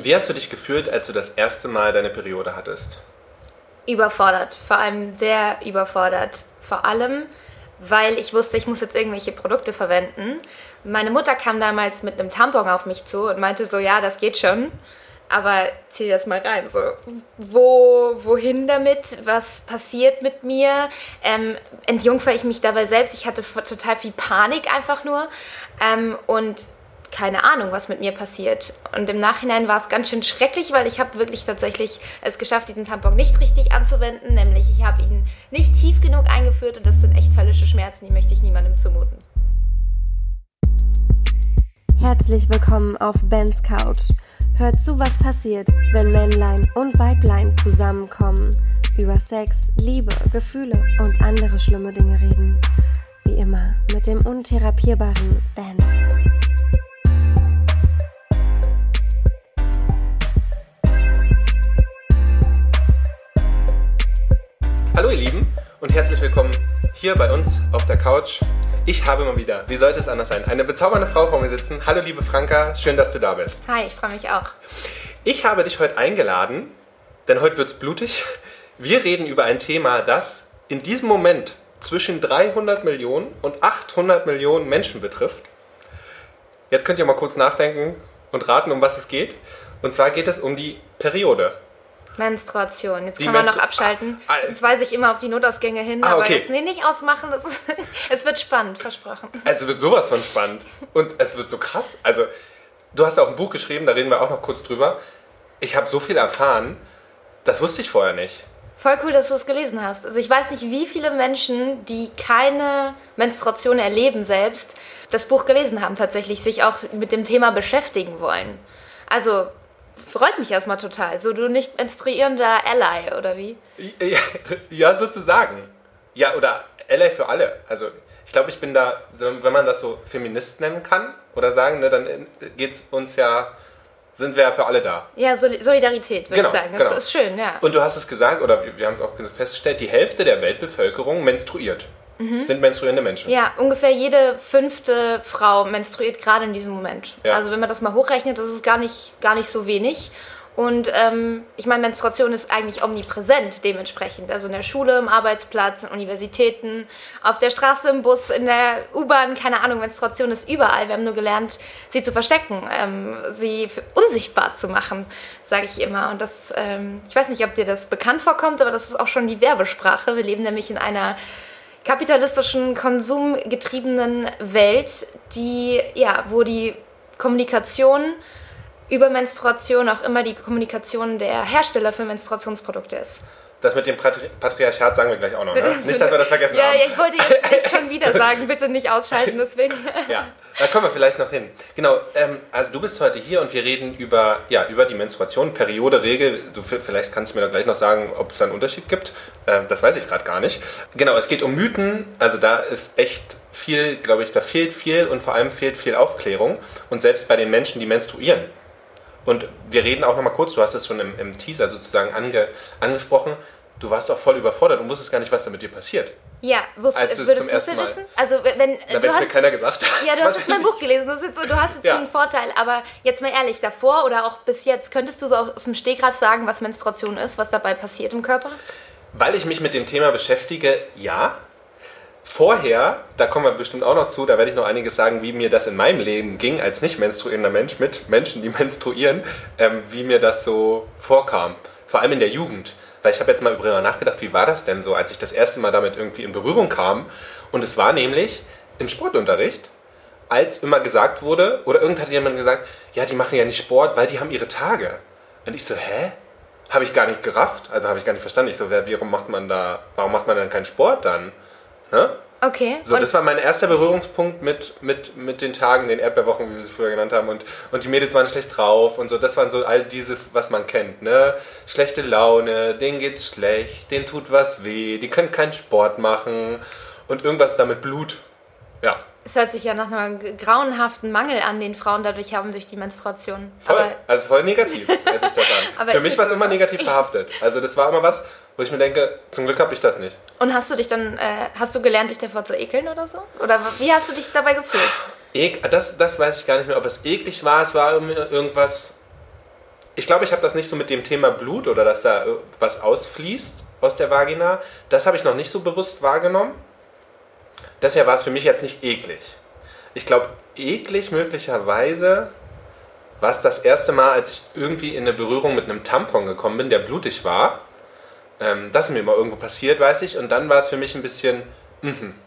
Wie hast du dich gefühlt, als du das erste Mal deine Periode hattest? Überfordert, vor allem sehr überfordert. Vor allem, weil ich wusste, ich muss jetzt irgendwelche Produkte verwenden. Meine Mutter kam damals mit einem Tampon auf mich zu und meinte so, ja, das geht schon, aber zieh das mal rein. So, wo, wohin damit? Was passiert mit mir? Ähm, entjungfer ich mich dabei selbst? Ich hatte total viel Panik einfach nur ähm, und keine Ahnung, was mit mir passiert. Und im Nachhinein war es ganz schön schrecklich, weil ich habe wirklich tatsächlich es geschafft, diesen Tampon nicht richtig anzuwenden. Nämlich ich habe ihn nicht tief genug eingeführt und das sind echt höllische Schmerzen, die möchte ich niemandem zumuten. Herzlich willkommen auf Bens Couch. Hört zu, was passiert, wenn Männlein und Weiblein zusammenkommen, über Sex, Liebe, Gefühle und andere schlimme Dinge reden. Wie immer mit dem untherapierbaren Ben. Hallo ihr Lieben und herzlich willkommen hier bei uns auf der Couch. Ich habe mal wieder, wie sollte es anders sein, eine bezaubernde Frau vor mir sitzen. Hallo liebe Franka, schön, dass du da bist. Hi, ich freue mich auch. Ich habe dich heute eingeladen, denn heute wird es blutig. Wir reden über ein Thema, das in diesem Moment zwischen 300 Millionen und 800 Millionen Menschen betrifft. Jetzt könnt ihr mal kurz nachdenken und raten, um was es geht. Und zwar geht es um die Periode. Menstruation. Jetzt die kann man Menstru noch abschalten. Ah, ah, jetzt weise ich immer auf die Notausgänge hin, ah, okay. aber jetzt nee, nicht ausmachen. Ist, es wird spannend, versprochen. Es wird sowas von spannend. Und es wird so krass. Also, du hast auch ein Buch geschrieben, da reden wir auch noch kurz drüber. Ich habe so viel erfahren, das wusste ich vorher nicht. Voll cool, dass du es gelesen hast. Also ich weiß nicht, wie viele Menschen, die keine Menstruation erleben selbst, das Buch gelesen haben tatsächlich, sich auch mit dem Thema beschäftigen wollen. Also freut mich erstmal total. So du nicht menstruierender Ally, oder wie? Ja, ja, sozusagen. Ja, oder Ally für alle. Also ich glaube, ich bin da, wenn man das so Feminist nennen kann oder sagen, ne, dann geht es uns ja, sind wir ja für alle da. Ja, Solidarität, würde genau, ich sagen. Das genau. ist schön, ja. Und du hast es gesagt, oder wir haben es auch festgestellt, die Hälfte der Weltbevölkerung menstruiert mhm. sind menstruierende Menschen. Ja, ungefähr jede fünfte Frau menstruiert gerade in diesem Moment. Ja. Also wenn man das mal hochrechnet, das ist gar nicht, gar nicht so wenig. Und ähm, ich meine, Menstruation ist eigentlich omnipräsent dementsprechend. Also in der Schule, im Arbeitsplatz, in Universitäten, auf der Straße, im Bus, in der U-Bahn, keine Ahnung, Menstruation ist überall. Wir haben nur gelernt, sie zu verstecken, ähm, sie unsichtbar zu machen, sage ich immer. Und das, ähm, ich weiß nicht, ob dir das bekannt vorkommt, aber das ist auch schon die Werbesprache. Wir leben nämlich in einer kapitalistischen, konsumgetriebenen Welt, die, ja, wo die Kommunikation über Menstruation auch immer die Kommunikation der Hersteller für Menstruationsprodukte ist. Das mit dem Patri Patriarchat sagen wir gleich auch noch, ne? Nicht, dass wir das vergessen ja, haben. Ja, ich wollte jetzt schon wieder sagen, bitte nicht ausschalten, deswegen. ja, da kommen wir vielleicht noch hin. Genau, ähm, also du bist heute hier und wir reden über, ja, über die Menstruation, Periode, Regel. Du, vielleicht kannst du mir da gleich noch sagen, ob es da einen Unterschied gibt. Ähm, das weiß ich gerade gar nicht. Genau, es geht um Mythen. Also da ist echt viel, glaube ich, da fehlt viel und vor allem fehlt viel Aufklärung. Und selbst bei den Menschen, die menstruieren, und wir reden auch nochmal kurz, du hast es schon im, im Teaser sozusagen ange, angesprochen, du warst auch voll überfordert und wusstest gar nicht, was da mit dir passiert. Ja, wusst, Als würdest du es wissen? Also wenn Na, du hast, mir keiner gesagt Ja, du hast jetzt mein Buch gelesen, du, jetzt, du hast jetzt ja. einen Vorteil, aber jetzt mal ehrlich, davor oder auch bis jetzt, könntest du so aus dem Stegreif sagen, was Menstruation ist, was dabei passiert im Körper? Weil ich mich mit dem Thema beschäftige, ja. Vorher, da kommen wir bestimmt auch noch zu, da werde ich noch einiges sagen, wie mir das in meinem Leben ging als nicht menstruierender Mensch mit Menschen, die menstruieren, ähm, wie mir das so vorkam. Vor allem in der Jugend. Weil ich habe jetzt mal darüber nachgedacht, wie war das denn so, als ich das erste Mal damit irgendwie in Berührung kam. Und es war nämlich im Sportunterricht, als immer gesagt wurde, oder irgendwann hat jemand gesagt, ja, die machen ja nicht Sport, weil die haben ihre Tage. Und ich so, hä? Habe ich gar nicht gerafft, also habe ich gar nicht verstanden. Ich so, warum macht man da, warum macht man dann keinen Sport dann? Ne? Okay. So, das war mein erster Berührungspunkt mit, mit, mit den Tagen, den Erdbeerwochen, wie wir sie früher genannt haben. Und, und die Mädels waren schlecht drauf und so. Das waren so all dieses, was man kennt. Ne? Schlechte Laune, denen geht's schlecht, denen tut was weh, die können keinen Sport machen und irgendwas damit Blut. Ja. Es hört sich ja nach einem grauenhaften Mangel an, den Frauen dadurch haben durch die Menstruation. Voll, Aber also voll negativ, hört sich das an. Für mich war es immer negativ behaftet. Also das war immer was, wo ich mir denke, zum Glück habe ich das nicht. Und hast du dich dann, äh, hast du gelernt, dich davor zu ekeln oder so? Oder wie hast du dich dabei gefühlt? Ek, das, das weiß ich gar nicht mehr, ob es eklig war. Es war irgendwas. ich glaube, ich habe das nicht so mit dem Thema Blut oder dass da was ausfließt aus der Vagina. Das habe ich noch nicht so bewusst wahrgenommen. Deshalb war es für mich jetzt nicht eklig. Ich glaube, eklig möglicherweise war es das erste Mal, als ich irgendwie in eine Berührung mit einem Tampon gekommen bin, der blutig war. Ähm, das ist mir mal irgendwo passiert, weiß ich. Und dann war es für mich ein bisschen, mhm.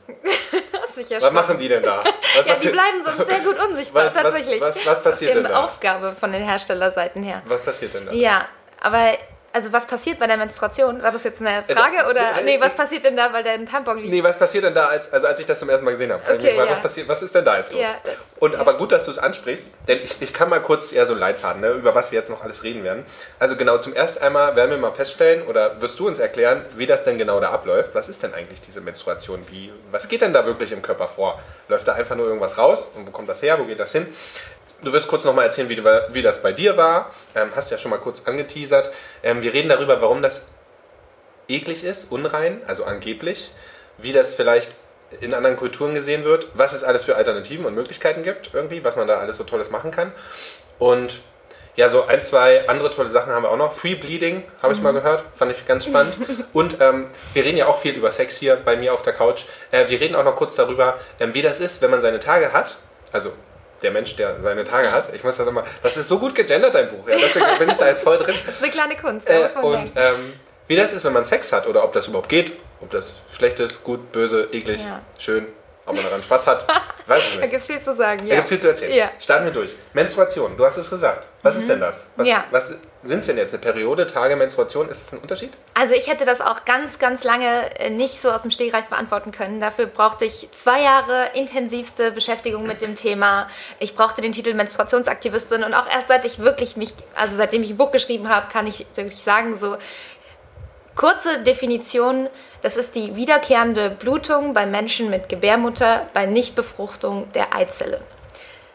Was machen die denn da? Was ja, die bleiben sonst sehr gut unsichtbar, was, tatsächlich. Was, was, was passiert denn da? Aufgabe von den Herstellerseiten her. Was passiert denn da? Ja, aber also was passiert bei der Menstruation? War das jetzt eine äh, Frage? Oder nee, was passiert denn da, weil der ein Tampon liegt? Nee, was passiert denn da, als, also als ich das zum ersten Mal gesehen habe? Okay, ja. was, passiert, was ist denn da jetzt los? Ja, das, Und aber gut, dass du es ansprichst, denn ich, ich kann mal kurz eher so Leitfaden, ne, über was wir jetzt noch alles reden werden. Also genau, zum ersten einmal werden wir mal feststellen, oder wirst du uns erklären, wie das denn genau da abläuft. Was ist denn eigentlich diese Menstruation? Wie, was geht denn da wirklich im Körper vor? Läuft da einfach nur irgendwas raus? Und wo kommt das her? Wo geht das hin? Du wirst kurz nochmal erzählen, wie, du, wie, das bei dir war. Ähm, hast ja schon mal kurz angeteasert. Ähm, wir reden darüber, warum das eklig ist, unrein, also angeblich. Wie das vielleicht in anderen Kulturen gesehen wird. Was es alles für Alternativen und Möglichkeiten gibt, irgendwie, was man da alles so Tolles machen kann. Und ja, so ein, zwei andere tolle Sachen haben wir auch noch. Free Bleeding habe ich mhm. mal gehört, fand ich ganz spannend. Und ähm, wir reden ja auch viel über Sex hier bei mir auf der Couch. Äh, wir reden auch noch kurz darüber, ähm, wie das ist, wenn man seine Tage hat. Also der Mensch, der seine Tage hat. Ich muss das immer. Das ist so gut gegendert, dein Buch. Ja, deswegen bin ich da jetzt voll drin. Das ist eine kleine Kunst. Äh, und ähm, wie das ist, wenn man Sex hat oder ob das überhaupt geht. Ob das schlecht ist, gut, böse, eklig, ja. schön, ob man daran Spaß hat. Weiß ich nicht. Da gibt es viel zu sagen. Ja. Da gibt es viel zu erzählen. Ja. Starten wir durch. Menstruation, du hast es gesagt. Was mhm. ist denn das? Was, ja. was sind es denn jetzt? Eine Periode, Tage, Menstruation? Ist das ein Unterschied? Also ich hätte das auch ganz, ganz lange äh, nicht so aus dem Stegreif beantworten können. Dafür brauchte ich zwei Jahre intensivste Beschäftigung mit dem Thema. Ich brauchte den Titel Menstruationsaktivistin und auch erst seit ich wirklich mich, also seitdem ich ein Buch geschrieben habe, kann ich wirklich sagen, so kurze Definition, das ist die wiederkehrende Blutung bei Menschen mit Gebärmutter bei Nichtbefruchtung der Eizelle.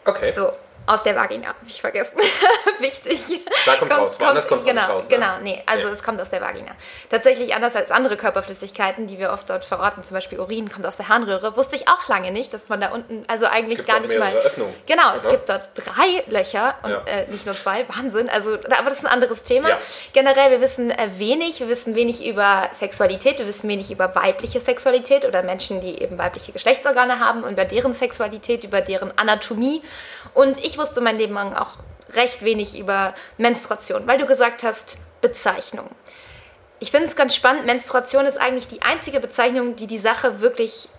Okay. So, aus der Vagina, habe ich vergessen. Wichtig. Da kommt es raus, woanders kommt es genau, raus. Ne? Genau, nee, also ja. es kommt aus der Vagina. Tatsächlich anders als andere Körperflüssigkeiten, die wir oft dort verorten, zum Beispiel Urin kommt aus der Harnröhre, wusste ich auch lange nicht, dass man da unten, also eigentlich Gibt's gar nicht mal... Öffnungen. Genau, es ja. gibt dort drei Löcher und ja. äh, nicht nur zwei, Wahnsinn. Also, aber das ist ein anderes Thema. Generell, wir wissen äh, wenig, wir wissen wenig über Sexualität, wir wissen wenig über weibliche Sexualität oder Menschen, die eben weibliche Geschlechtsorgane haben und über deren Sexualität, über deren Anatomie. Und ich wusste mein Leben lang auch recht wenig über Menstruation, weil du gesagt hast, Bezeichnung. Ich finde es ganz spannend, Menstruation ist eigentlich die einzige Bezeichnung, die die Sache wirklich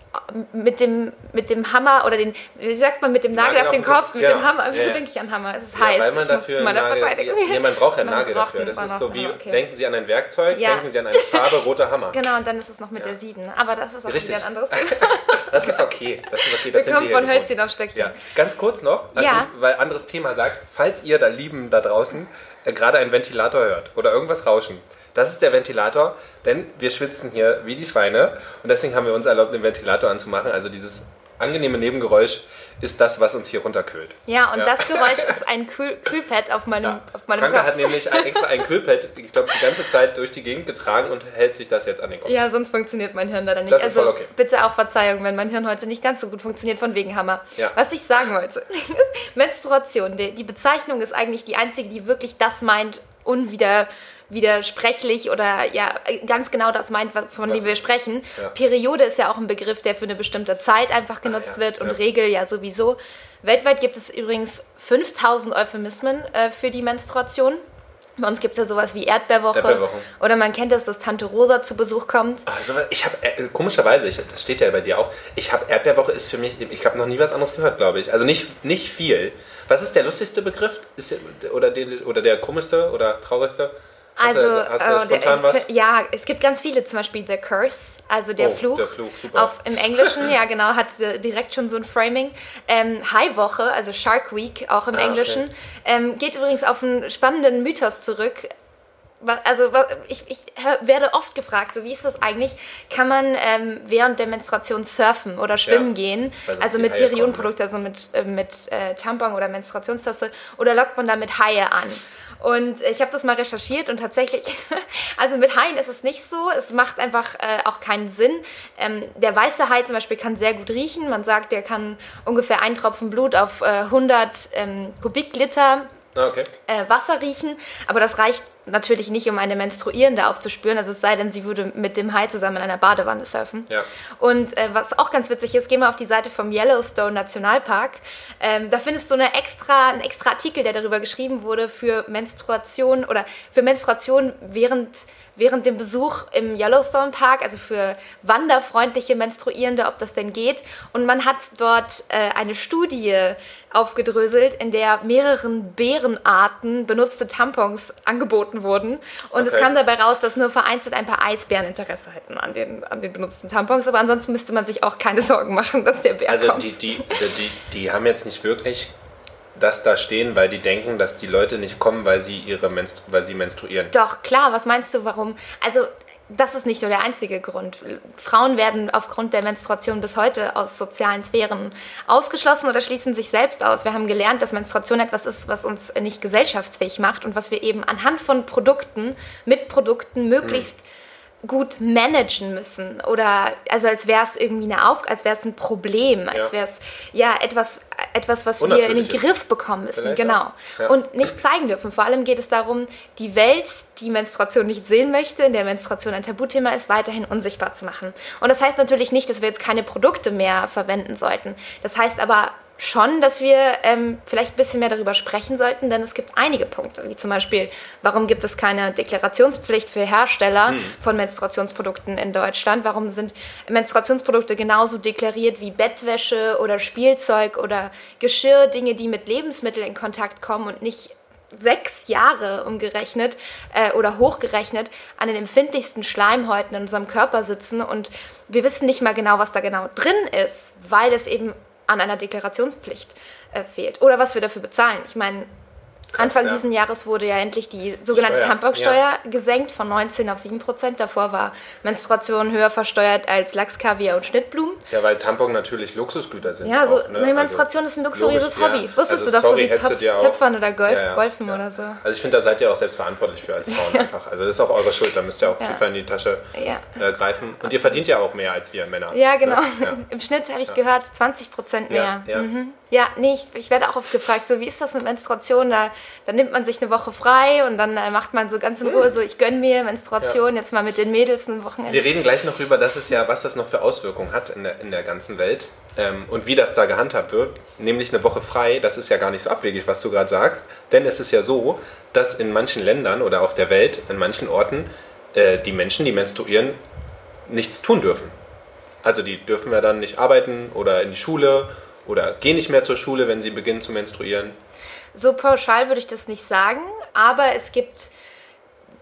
mit dem, mit dem Hammer oder den, wie sagt man, mit dem Nagel, Nagel auf den Kopf, Kopf mit ja. dem Hammer. Wieso ja. denke ich an Hammer? Es ist ja, heiß. Weil man dafür zu meiner Nagel, Verteidigung. Nee, man braucht ja einen Nagel dafür. Das ist so wie, okay. denken Sie an ein Werkzeug, denken Sie an eine Farbe, roter Hammer. Genau, und dann ist es noch mit der Sieben. Aber das ist auch Richtig. wieder ein anderes Das ist okay. Das ist okay. Das Wir kommen von Hölzchen auf Stöckchen. Ja. Ganz kurz noch, weil anderes Thema sagst, falls ihr da Lieben da draußen äh, gerade einen Ventilator hört oder irgendwas rauschen, das ist der Ventilator, denn wir schwitzen hier wie die Schweine und deswegen haben wir uns erlaubt, den Ventilator anzumachen. Also dieses angenehme Nebengeräusch ist das, was uns hier runterkühlt. Ja, und ja. das Geräusch ist ein Kühl Kühlpad auf meinem, ja. auf meinem Franka Kopf. hat nämlich ein, extra ein Kühlpad, ich glaube, die ganze Zeit durch die Gegend getragen und hält sich das jetzt an den Kopf. Ja, sonst funktioniert mein Hirn leider nicht. Das also okay. bitte auch Verzeihung, wenn mein Hirn heute nicht ganz so gut funktioniert, von wegen Hammer. Ja. Was ich sagen wollte, Menstruation, die, die Bezeichnung ist eigentlich die einzige, die wirklich das meint, unwider widersprechlich oder ja ganz genau das meint, von dem wir sprechen. Ja. Periode ist ja auch ein Begriff, der für eine bestimmte Zeit einfach genutzt ah, ja, wird und ja. Regel ja sowieso. Weltweit gibt es übrigens 5000 Euphemismen äh, für die Menstruation. Bei uns gibt es ja sowas wie Erdbeerwoche. Erdbeerwoche. Oder man kennt es, dass Tante Rosa zu Besuch kommt. Also ich habe, äh, komischerweise, ich, das steht ja bei dir auch, ich habe Erdbeerwoche ist für mich, ich habe noch nie was anderes gehört, glaube ich. Also nicht, nicht viel. Was ist der lustigste Begriff? Ist, oder, den, oder der komischste oder traurigste? Also, du äh, ja, es gibt ganz viele, zum Beispiel The Curse, also der oh, Fluch. Der Fluch. Auf, Im Englischen, ja genau, hat direkt schon so ein Framing. Ähm, High Woche, also Shark Week, auch im ah, Englischen, okay. ähm, geht übrigens auf einen spannenden Mythos zurück. Also ich, ich werde oft gefragt, so wie ist das eigentlich? Kann man ähm, während der Menstruation surfen oder schwimmen ja, gehen? Also mit Periodenprodukten, also mit, äh, mit äh, Tampon oder Menstruationstasse? Oder lockt man damit Haie an? Und ich habe das mal recherchiert und tatsächlich, also mit Haien ist es nicht so. Es macht einfach äh, auch keinen Sinn. Ähm, der weiße Hai zum Beispiel kann sehr gut riechen. Man sagt, der kann ungefähr ein Tropfen Blut auf äh, 100 ähm, Kubikliter okay. äh, Wasser riechen, aber das reicht natürlich nicht, um eine Menstruierende aufzuspüren, also es sei denn, sie würde mit dem Hai zusammen in einer Badewanne surfen. Ja. Und äh, was auch ganz witzig ist, geh mal auf die Seite vom Yellowstone Nationalpark. Ähm, da findest du eine extra, einen extra Artikel, der darüber geschrieben wurde für Menstruation oder für Menstruation während während dem Besuch im Yellowstone Park, also für wanderfreundliche Menstruierende, ob das denn geht. Und man hat dort äh, eine Studie aufgedröselt, in der mehreren Bärenarten benutzte Tampons angeboten wurden. Und okay. es kam dabei raus, dass nur vereinzelt ein paar Eisbären Interesse hätten an den, an den benutzten Tampons. Aber ansonsten müsste man sich auch keine Sorgen machen, dass der Bär also kommt. Also die, die, die, die haben jetzt nicht wirklich das da stehen, weil die denken, dass die Leute nicht kommen, weil sie ihre Menstru weil sie menstruieren. Doch, klar, was meinst du, warum? Also das ist nicht nur der einzige Grund. Frauen werden aufgrund der Menstruation bis heute aus sozialen Sphären ausgeschlossen oder schließen sich selbst aus. Wir haben gelernt, dass Menstruation etwas ist, was uns nicht gesellschaftsfähig macht und was wir eben anhand von Produkten, mit Produkten möglichst mhm gut managen müssen oder also als wäre es irgendwie eine Auf als wäre es ein Problem, als wäre es ja etwas etwas, was wir in den Griff bekommen müssen, genau ja. und nicht zeigen dürfen. Vor allem geht es darum, die Welt, die Menstruation nicht sehen möchte, in der Menstruation ein Tabuthema ist, weiterhin unsichtbar zu machen. Und das heißt natürlich nicht, dass wir jetzt keine Produkte mehr verwenden sollten. Das heißt aber schon, dass wir ähm, vielleicht ein bisschen mehr darüber sprechen sollten, denn es gibt einige Punkte, wie zum Beispiel, warum gibt es keine Deklarationspflicht für Hersteller hm. von Menstruationsprodukten in Deutschland? Warum sind Menstruationsprodukte genauso deklariert wie Bettwäsche oder Spielzeug oder Geschirr, Dinge, die mit Lebensmitteln in Kontakt kommen und nicht sechs Jahre umgerechnet äh, oder hochgerechnet an den empfindlichsten Schleimhäuten in unserem Körper sitzen und wir wissen nicht mal genau, was da genau drin ist, weil es eben an einer Deklarationspflicht äh, fehlt. Oder was wir dafür bezahlen. Ich meine, Krass, Anfang ja. dieses Jahres wurde ja endlich die sogenannte Tamponsteuer ja. gesenkt von 19 auf 7 Prozent. Davor war Menstruation höher versteuert als Lachs, Kaviar und Schnittblumen. Ja, weil Tampon natürlich Luxusgüter sind. Ja, so, auch, ne? Menstruation also, ist ein luxuriöses logisch, Hobby. Ja. Wusstest also, du das sorry, so wie Top, Töpfern oder Golf, Golfen oder so? Also ich finde, da seid ihr auch selbst verantwortlich für als Frauen einfach. Also das ist auch eure Schuld, da müsst ihr auch tiefer in die Tasche äh, greifen. Und Absolut. ihr verdient ja auch mehr als wir Männer. Ja, genau. Ne? Im Schnitt habe ich gehört 20 Prozent mehr. Ja, mhm. Ja, nee, ich, ich, werde auch oft gefragt, so wie ist das mit Menstruation? Da, da nimmt man sich eine Woche frei und dann äh, macht man so ganz in Ruhe, so ich gönne mir Menstruation, ja. jetzt mal mit den Mädels ein Wochenende. Wir reden gleich noch über, das ist ja, was das noch für Auswirkungen hat in der, in der ganzen Welt ähm, und wie das da gehandhabt wird. Nämlich eine Woche frei, das ist ja gar nicht so abwegig, was du gerade sagst, denn es ist ja so, dass in manchen Ländern oder auf der Welt, in manchen Orten, äh, die Menschen, die menstruieren, nichts tun dürfen. Also die dürfen ja dann nicht arbeiten oder in die Schule oder gehen nicht mehr zur Schule, wenn sie beginnen zu menstruieren? So pauschal würde ich das nicht sagen, aber es gibt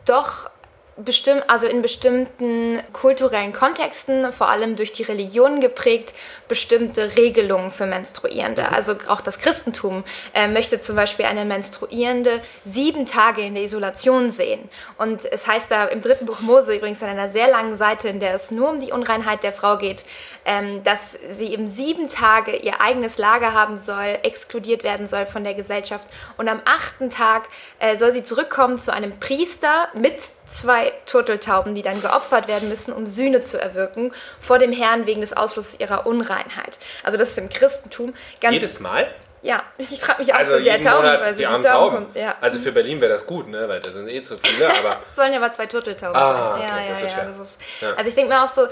doch bestimmt, also in bestimmten kulturellen Kontexten, vor allem durch die Religion geprägt, bestimmte Regelungen für Menstruierende. Mhm. Also auch das Christentum äh, möchte zum Beispiel eine Menstruierende sieben Tage in der Isolation sehen. Und es heißt da im dritten Buch Mose übrigens an einer sehr langen Seite, in der es nur um die Unreinheit der Frau geht, ähm, dass sie eben sieben Tage ihr eigenes Lager haben soll, exkludiert werden soll von der Gesellschaft. Und am achten Tag äh, soll sie zurückkommen zu einem Priester mit zwei Turteltauben, die dann geopfert werden müssen, um Sühne zu erwirken vor dem Herrn wegen des Ausflusses ihrer Unreinheit. Also das ist im Christentum ganz... Jedes Mal? Ja, ich frage mich auch also so, der Tauben, Monat also die, die Tauben. Tauben. Ja. Also für Berlin wäre das gut, ne? weil da sind eh zu viele, aber... es sollen ja aber zwei Turteltauben ah, sein. Ja, okay, ja, ja, ja. Ist, ja. Also ich denke mir auch so,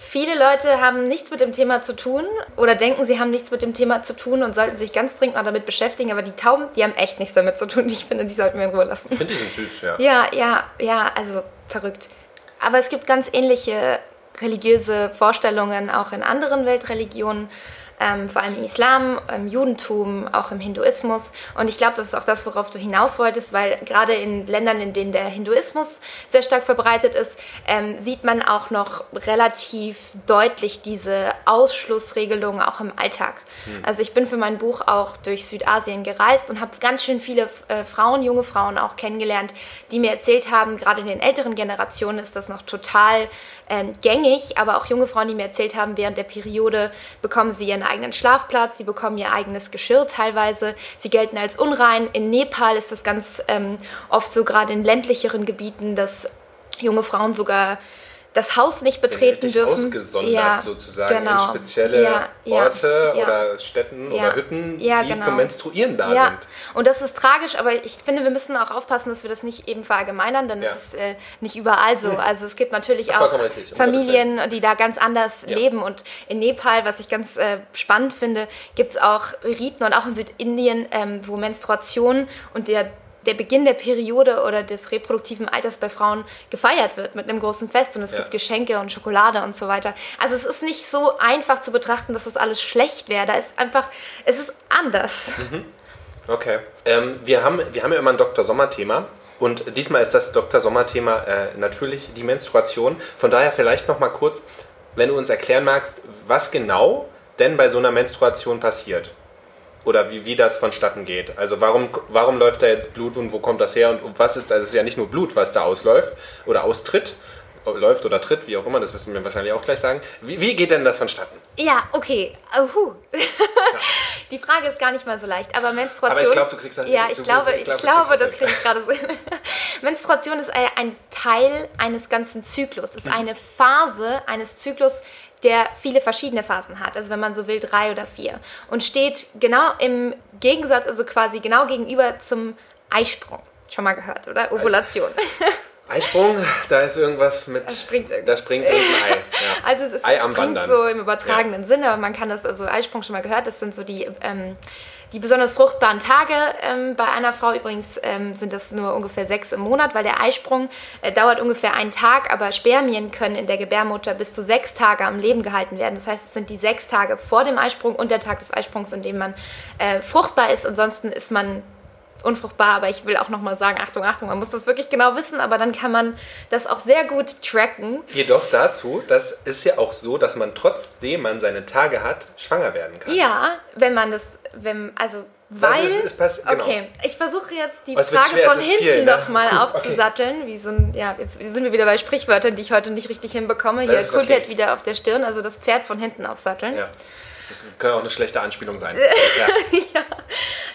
Viele Leute haben nichts mit dem Thema zu tun oder denken, sie haben nichts mit dem Thema zu tun und sollten sich ganz dringend mal damit beschäftigen. Aber die Tauben, die haben echt nichts damit zu tun. Ich finde, die sollten wir in Ruhe lassen. Finde ich süß, ja. Ja, ja, ja, also verrückt. Aber es gibt ganz ähnliche religiöse Vorstellungen auch in anderen Weltreligionen ähm, vor allem im Islam, im Judentum, auch im Hinduismus. Und ich glaube, das ist auch das, worauf du hinaus wolltest, weil gerade in Ländern, in denen der Hinduismus sehr stark verbreitet ist, ähm, sieht man auch noch relativ deutlich diese Ausschlussregelungen auch im Alltag. Mhm. Also ich bin für mein Buch auch durch Südasien gereist und habe ganz schön viele äh, Frauen, junge Frauen auch kennengelernt, die mir erzählt haben, gerade in den älteren Generationen ist das noch total ähm, gängig, aber auch junge Frauen, die mir erzählt haben, während der Periode bekommen sie ihren eigenen Schlafplatz, sie bekommen ihr eigenes Geschirr teilweise, sie gelten als unrein. In Nepal ist das ganz ähm, oft so, gerade in ländlicheren Gebieten, dass junge Frauen sogar das Haus nicht betreten dürfen. ausgesondert ja, sozusagen genau. in spezielle ja, Orte ja, oder Städten oder Hütten, die genau. zum Menstruieren da sind. Und das ist tragisch, aber ich finde, wir müssen auch aufpassen, dass wir das nicht eben verallgemeinern, denn es ist äh, nicht überall so. Also es gibt natürlich auch Familien, die da ganz anders leben und in Nepal, was ich ganz äh, spannend finde, gibt es auch Riten und auch in Südindien, ähm, wo Menstruation und der der Beginn der Periode oder des reproduktiven Alters bei Frauen gefeiert wird mit einem großen Fest und es ja. gibt Geschenke und Schokolade und so weiter. Also es ist nicht so einfach zu betrachten, dass das alles schlecht wäre. Da ist einfach, es ist anders. Mhm. Okay. Ähm, wir, haben, wir haben ja immer ein Dr. Sommer-Thema. Und diesmal ist das Dr. Sommer-Thema äh, natürlich die Menstruation. Von daher vielleicht noch mal kurz, wenn du uns erklären magst, was genau denn bei so einer Menstruation passiert oder wie, wie das vonstatten geht. Also warum, warum läuft da jetzt Blut und wo kommt das her und was ist, also es ist ja nicht nur Blut, was da ausläuft oder austritt, läuft oder tritt, wie auch immer, das du mir wahrscheinlich auch gleich sagen. Wie, wie geht denn das vonstatten? Ja, okay. Uh, ja. Die Frage ist gar nicht mal so leicht, aber Menstruation. Aber ich glaube, du kriegst das. Ja, ich glaube, ich, ich glaube, das kriege ich gerade so. Menstruation ist ein Teil eines ganzen Zyklus, ist hm. eine Phase eines Zyklus, der viele verschiedene Phasen hat, also wenn man so will, drei oder vier. Und steht genau im Gegensatz, also quasi genau gegenüber zum Eisprung. Schon mal gehört, oder? Ovulation. Eisprung, da ist irgendwas mit. Da springt irgendwas. Da springt irgendein Ei. Ja. Also es ist Ei am Wandern. so im übertragenen ja. Sinne, aber man kann das, also Eisprung schon mal gehört, das sind so die. Ähm, die besonders fruchtbaren Tage ähm, bei einer Frau übrigens ähm, sind das nur ungefähr sechs im Monat, weil der Eisprung äh, dauert ungefähr einen Tag, aber Spermien können in der Gebärmutter bis zu sechs Tage am Leben gehalten werden. Das heißt, es sind die sechs Tage vor dem Eisprung und der Tag des Eisprungs, in dem man äh, fruchtbar ist. Ansonsten ist man unfruchtbar, aber ich will auch nochmal sagen, Achtung, Achtung, man muss das wirklich genau wissen, aber dann kann man das auch sehr gut tracken. Jedoch dazu, das ist ja auch so, dass man trotzdem man seine Tage hat, schwanger werden kann. Ja, wenn man das, wenn, also weil, ist, ist pass, genau. okay, ich versuche jetzt die Was Frage von hinten viel, ne? nochmal aufzusatteln. Okay. Wie so ein, ja, jetzt sind wir wieder bei Sprichwörtern, die ich heute nicht richtig hinbekomme. Hier, Coolpad okay. wieder auf der Stirn, also das Pferd von hinten aufsatteln. Ja. Das kann auch eine schlechte Anspielung sein. ja. ja.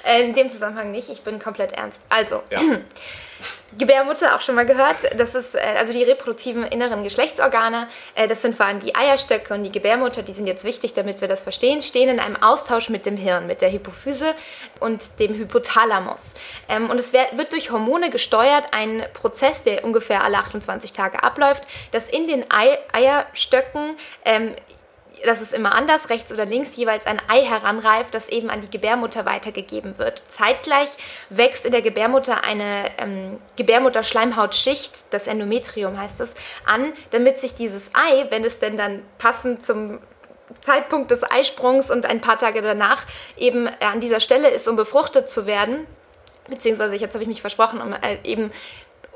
Äh, in dem Zusammenhang nicht, ich bin komplett ernst. Also, ja. Gebärmutter auch schon mal gehört. Das ist äh, also die reproduktiven inneren Geschlechtsorgane. Äh, das sind vor allem die Eierstöcke und die Gebärmutter. Die sind jetzt wichtig, damit wir das verstehen. Stehen in einem Austausch mit dem Hirn, mit der Hypophyse und dem Hypothalamus. Ähm, und es wird durch Hormone gesteuert. Ein Prozess, der ungefähr alle 28 Tage abläuft, dass in den Eierstöcken ähm, das ist immer anders, rechts oder links jeweils ein Ei heranreift, das eben an die Gebärmutter weitergegeben wird. Zeitgleich wächst in der Gebärmutter eine ähm, Gebärmutterschleimhautschicht, das Endometrium heißt es, an, damit sich dieses Ei, wenn es denn dann passend zum Zeitpunkt des Eisprungs und ein paar Tage danach eben an dieser Stelle ist, um befruchtet zu werden, beziehungsweise jetzt habe ich mich versprochen, um äh, eben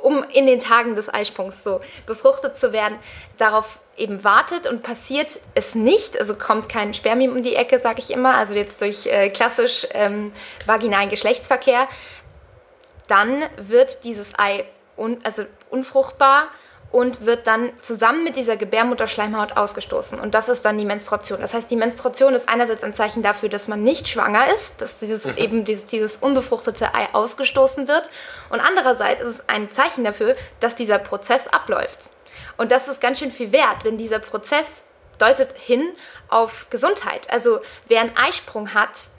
um in den Tagen des Eisprungs so befruchtet zu werden, darauf eben wartet und passiert es nicht, also kommt kein Spermium um die Ecke, sage ich immer, also jetzt durch äh, klassisch ähm, vaginalen Geschlechtsverkehr, dann wird dieses Ei un also unfruchtbar und wird dann zusammen mit dieser Gebärmutterschleimhaut ausgestoßen. Und das ist dann die Menstruation. Das heißt, die Menstruation ist einerseits ein Zeichen dafür, dass man nicht schwanger ist, dass dieses, mhm. eben dieses, dieses unbefruchtete Ei ausgestoßen wird. Und andererseits ist es ein Zeichen dafür, dass dieser Prozess abläuft. Und das ist ganz schön viel wert, wenn dieser Prozess deutet hin auf Gesundheit. Also wer einen Eisprung hat,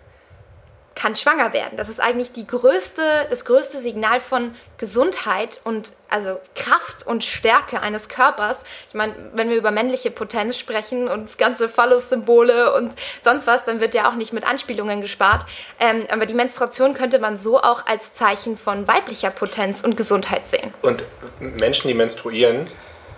kann schwanger werden. Das ist eigentlich die größte, das größte Signal von Gesundheit und also Kraft und Stärke eines Körpers. Ich meine, wenn wir über männliche Potenz sprechen und ganze Phallus-Symbole und sonst was, dann wird ja auch nicht mit Anspielungen gespart. Ähm, aber die Menstruation könnte man so auch als Zeichen von weiblicher Potenz und Gesundheit sehen. Und Menschen, die menstruieren,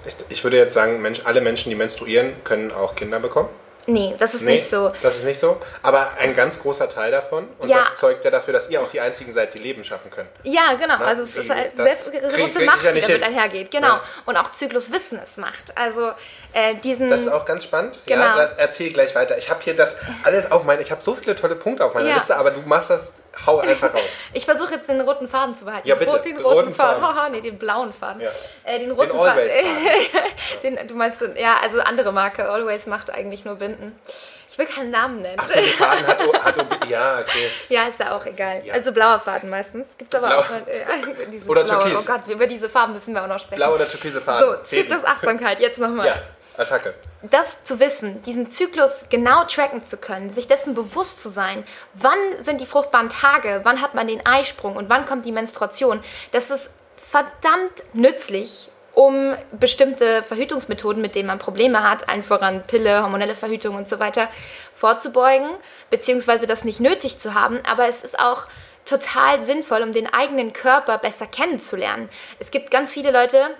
ich, ich würde jetzt sagen, Mensch, alle Menschen, die menstruieren, können auch Kinder bekommen. Nee, das ist nee, nicht so. Das ist nicht so. Aber ein ganz großer Teil davon. Und ja. das zeugt ja dafür, dass ihr auch die einzigen seid, die Leben schaffen können. Ja, genau. Na, also es die, ist eine große Macht, die damit einhergeht. Genau. Ja. Und auch Zykluswissen es macht. Also äh, diesen. Das ist auch ganz spannend. Genau. Ja, erzähl gleich weiter. Ich habe hier das alles auf meine. Ich habe so viele tolle Punkte auf meiner Liste, aber du machst das hau einfach raus. Ich versuche jetzt den roten Faden zu behalten. Ja, bitte. Den, roten, roten Faden. Haha, nee, den blauen Faden. Ja. Äh, den roten den Faden. den, du meinst, ja, also andere Marke. Always macht eigentlich nur Binden. Ich will keinen Namen nennen. Ach so, der Faden hat, hat ja, okay. Ja, ist ja auch egal. Ja. Also blauer Faden meistens. Gibt es aber Blau. auch äh, diese Oder blaue. Türkis. Oh Gott, über diese Farben müssen wir auch noch sprechen. Blau oder türkise Faden. So, Zyklus Achtsamkeit, jetzt nochmal. Ja, Attacke. Das zu wissen, diesen Zyklus genau tracken zu können, sich dessen bewusst zu sein, wann sind die fruchtbaren Tage, wann hat man den Eisprung und wann kommt die Menstruation, das ist verdammt nützlich um bestimmte Verhütungsmethoden, mit denen man Probleme hat, allen voran Pille, hormonelle Verhütung und so weiter, vorzubeugen, beziehungsweise das nicht nötig zu haben. Aber es ist auch total sinnvoll, um den eigenen Körper besser kennenzulernen. Es gibt ganz viele Leute,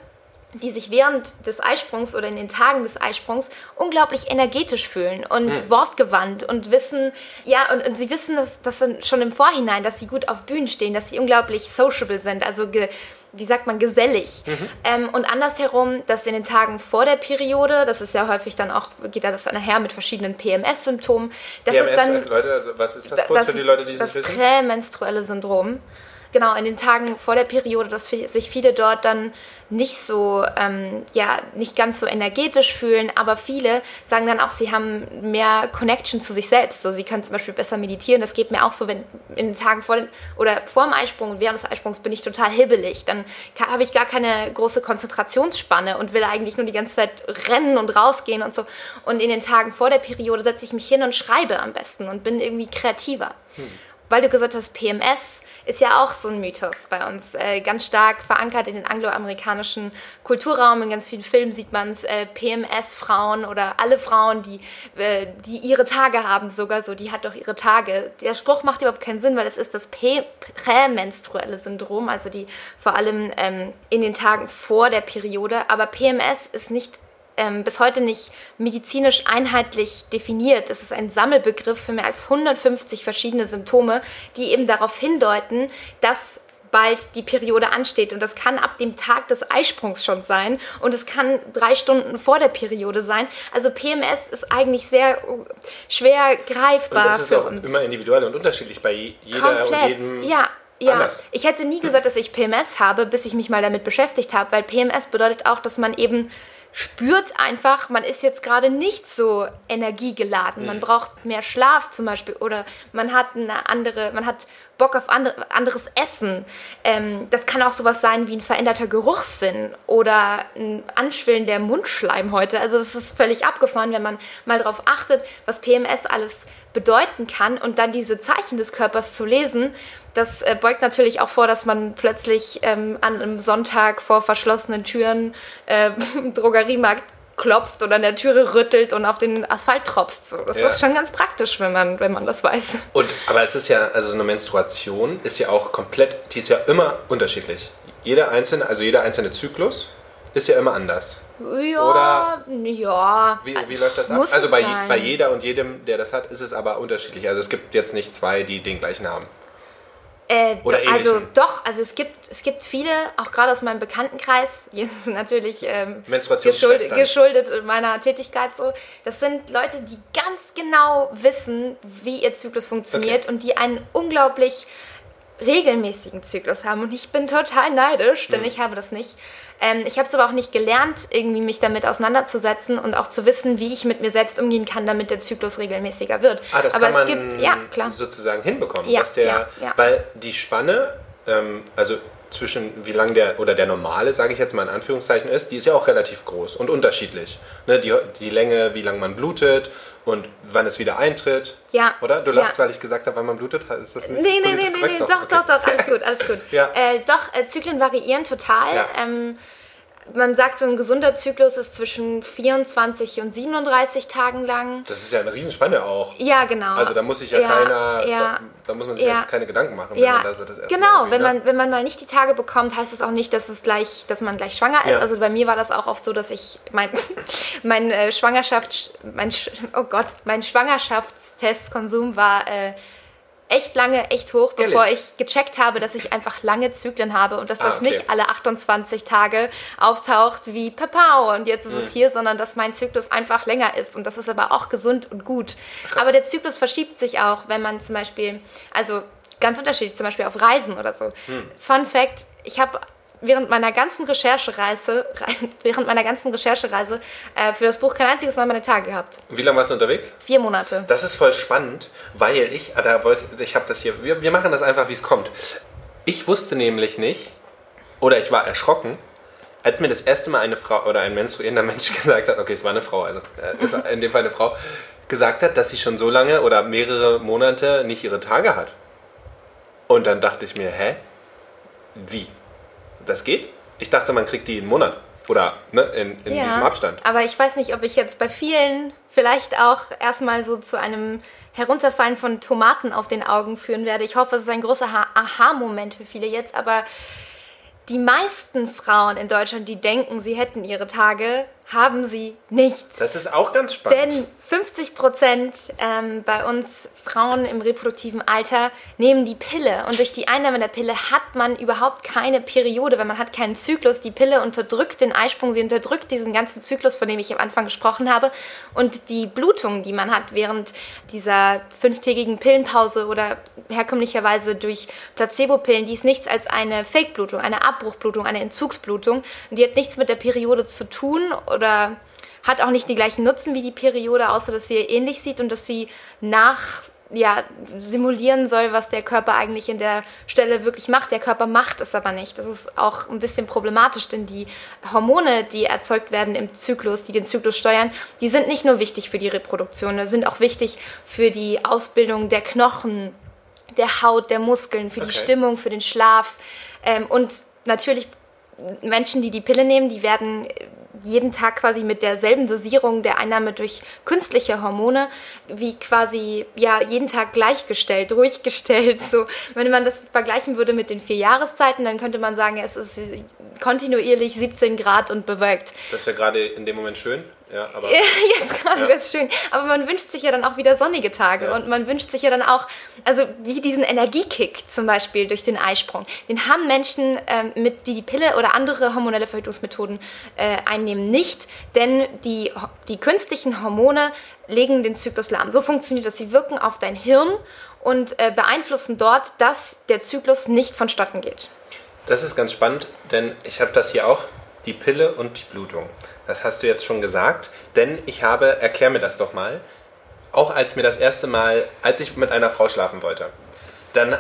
die sich während des Eisprungs oder in den Tagen des Eisprungs unglaublich energetisch fühlen und mhm. wortgewandt und wissen, ja, und, und sie wissen das, das schon im Vorhinein, dass sie gut auf Bühnen stehen, dass sie unglaublich sociable sind, also ge, wie sagt man, gesellig. Mhm. Ähm, und andersherum, dass in den Tagen vor der Periode, das ist ja häufig dann auch, geht da das einher mit verschiedenen PMS-Symptomen. Das PMS, ist dann, Leute, was ist das kurz das, für die Leute, die das wissen? Das prämenstruelle Syndrom genau, in den Tagen vor der Periode, dass sich viele dort dann nicht so, ähm, ja, nicht ganz so energetisch fühlen, aber viele sagen dann auch, sie haben mehr Connection zu sich selbst. So, sie können zum Beispiel besser meditieren. Das geht mir auch so, wenn in den Tagen vor den, oder vor dem Eisprung und während des Eisprungs bin ich total hibbelig. Dann habe ich gar keine große Konzentrationsspanne und will eigentlich nur die ganze Zeit rennen und rausgehen und so. Und in den Tagen vor der Periode setze ich mich hin und schreibe am besten und bin irgendwie kreativer. Hm. Weil du gesagt hast, PMS, ist ja auch so ein Mythos bei uns. Äh, ganz stark verankert in den angloamerikanischen Kulturraum. In ganz vielen Filmen sieht man es, äh, PMS-Frauen oder alle Frauen, die, äh, die ihre Tage haben, sogar so, die hat doch ihre Tage. Der Spruch macht überhaupt keinen Sinn, weil es ist das prämenstruelle Syndrom, also die vor allem ähm, in den Tagen vor der Periode. Aber PMS ist nicht ähm, bis heute nicht medizinisch einheitlich definiert. Es ist ein Sammelbegriff für mehr als 150 verschiedene Symptome, die eben darauf hindeuten, dass bald die Periode ansteht. Und das kann ab dem Tag des Eisprungs schon sein und es kann drei Stunden vor der Periode sein. Also PMS ist eigentlich sehr schwer greifbar. Und das ist auch uns. immer individuell und unterschiedlich bei jeder Komplett. und jedem. Ja, ja, anders. ich hätte nie gesagt, dass ich PMS habe, bis ich mich mal damit beschäftigt habe, weil PMS bedeutet auch, dass man eben spürt einfach, man ist jetzt gerade nicht so energiegeladen. Man braucht mehr Schlaf zum Beispiel oder man hat eine andere, man hat Bock auf andere, anderes Essen. Ähm, das kann auch sowas sein wie ein veränderter Geruchssinn oder ein Anschwillen der Mundschleimhäute. Also es ist völlig abgefahren, wenn man mal darauf achtet, was PMS alles bedeuten kann und dann diese Zeichen des Körpers zu lesen. Das äh, beugt natürlich auch vor, dass man plötzlich ähm, an einem Sonntag vor verschlossenen Türen äh, im Drogeriemarkt klopft oder an der Türe rüttelt und auf den Asphalt tropft. So, das ja. ist schon ganz praktisch, wenn man, wenn man das weiß. Und, aber es ist ja, also eine Menstruation ist ja auch komplett, die ist ja immer unterschiedlich. Jeder einzelne, also jeder einzelne Zyklus ist ja immer anders. Ja, Oder ja. Wie, wie läuft das ab? Also bei, bei jeder und jedem, der das hat, ist es aber unterschiedlich. Also es gibt jetzt nicht zwei, die den gleichen haben. Äh, Oder also doch, also es gibt, es gibt viele, auch gerade aus meinem Bekanntenkreis, natürlich ähm, geschuldet, geschuldet meiner Tätigkeit so, das sind Leute, die ganz genau wissen, wie ihr Zyklus funktioniert okay. und die einen unglaublich regelmäßigen Zyklus haben. Und ich bin total neidisch, denn mhm. ich habe das nicht. Ähm, ich habe es aber auch nicht gelernt, irgendwie mich damit auseinanderzusetzen und auch zu wissen, wie ich mit mir selbst umgehen kann, damit der Zyklus regelmäßiger wird. Ah, das aber kann es man gibt, ja, klar. sozusagen hinbekommen, ja, dass der, ja, ja. weil die Spanne, ähm, also zwischen wie lang der oder der normale, sage ich jetzt mal in Anführungszeichen ist, die ist ja auch relativ groß und unterschiedlich. Ne, die, die Länge, wie lange man blutet und wann es wieder eintritt. Ja. Oder? Du lachst, ja. weil ich gesagt habe, wann man blutet. Ist das nicht nee, nee, nee, nee, nee, doch, okay. doch, doch, alles gut, alles gut. ja. Äh, doch, äh, Zyklen variieren total. Ja. Ähm, man sagt, so ein gesunder Zyklus ist zwischen 24 und 37 Tagen lang. Das ist ja eine Riesenspanne auch. Ja, genau. Also da muss sich ja, ja keiner, ja, da, da, muss man sich ja. jetzt keine Gedanken machen. Ja, wenn man das, das genau. Wenn man, wenn man mal nicht die Tage bekommt, heißt das auch nicht, dass es gleich, dass man gleich schwanger ist. Also bei mir war das auch oft so, dass ich mein, mein äh, Schwangerschafts, mein, oh Gott, mein Schwangerschaftstestkonsum war äh, echt lange, echt hoch, Ehrlich? bevor ich gecheckt habe, dass ich einfach lange Zyklen habe und dass ah, das okay. nicht alle 28 Tage auftaucht wie Papau und jetzt ist mhm. es hier, sondern dass mein Zyklus einfach länger ist und das ist aber auch gesund und gut. Krass. Aber der Zyklus verschiebt sich auch, wenn man zum Beispiel, also ganz unterschiedlich, zum Beispiel auf Reisen oder so. Hm. Fun Fact, ich habe während meiner ganzen Recherchereise, während meiner ganzen Recherchereise äh, für das Buch kein einziges Mal meine Tage gehabt. Wie lange warst du unterwegs? Vier Monate. Das ist voll spannend, weil ich, ah, da wollte, ich habe das hier, wir, wir machen das einfach, wie es kommt. Ich wusste nämlich nicht, oder ich war erschrocken, als mir das erste Mal eine Frau oder ein menstruierender Mensch gesagt hat, okay, es war eine Frau, also äh, es war in dem Fall eine Frau, gesagt hat, dass sie schon so lange oder mehrere Monate nicht ihre Tage hat. Und dann dachte ich mir, hä? Wie? Das geht? Ich dachte, man kriegt die einen Monat. Oder ne, in, in ja, diesem Abstand. Aber ich weiß nicht, ob ich jetzt bei vielen vielleicht auch erstmal so zu einem Herunterfallen von Tomaten auf den Augen führen werde. Ich hoffe, es ist ein großer Aha-Moment für viele jetzt, aber die meisten Frauen in Deutschland, die denken, sie hätten ihre Tage, haben sie nicht. Das ist auch ganz spannend. Denn 50 Prozent ähm, bei uns Frauen im reproduktiven Alter nehmen die Pille. Und durch die Einnahme der Pille hat man überhaupt keine Periode, weil man hat keinen Zyklus. Die Pille unterdrückt den Eisprung, sie unterdrückt diesen ganzen Zyklus, von dem ich am Anfang gesprochen habe. Und die Blutung, die man hat während dieser fünftägigen Pillenpause oder herkömmlicherweise durch Placebo-Pillen, die ist nichts als eine Fake-Blutung, eine Abbruchblutung, eine Entzugsblutung. Und die hat nichts mit der Periode zu tun oder hat auch nicht den gleichen Nutzen wie die Periode, außer dass sie ähnlich sieht und dass sie nach ja, simulieren soll, was der Körper eigentlich in der Stelle wirklich macht. Der Körper macht es aber nicht. Das ist auch ein bisschen problematisch, denn die Hormone, die erzeugt werden im Zyklus, die den Zyklus steuern, die sind nicht nur wichtig für die Reproduktion, die sind auch wichtig für die Ausbildung der Knochen, der Haut, der Muskeln, für okay. die Stimmung, für den Schlaf. Ähm, und natürlich Menschen, die die Pille nehmen, die werden jeden Tag quasi mit derselben Dosierung der Einnahme durch künstliche Hormone wie quasi ja jeden Tag gleichgestellt, ruhig gestellt. So, wenn man das vergleichen würde mit den vier Jahreszeiten, dann könnte man sagen, es ist kontinuierlich 17 Grad und bewölkt. Das wäre gerade in dem Moment schön. Ja, aber Jetzt gerade ja. wäre es schön. Aber man wünscht sich ja dann auch wieder sonnige Tage ja. und man wünscht sich ja dann auch, also wie diesen Energiekick zum Beispiel durch den Eisprung. Den haben Menschen, ähm, mit, die die Pille oder andere hormonelle Verhütungsmethoden äh, einnehmen, nicht, denn die, die künstlichen Hormone legen den Zyklus lahm. So funktioniert das. Sie wirken auf dein Hirn und äh, beeinflussen dort, dass der Zyklus nicht vonstatten geht. Das ist ganz spannend, denn ich habe das hier auch, die Pille und die Blutung. Das hast du jetzt schon gesagt, denn ich habe, erklär mir das doch mal, auch als mir das erste Mal, als ich mit einer Frau schlafen wollte, dann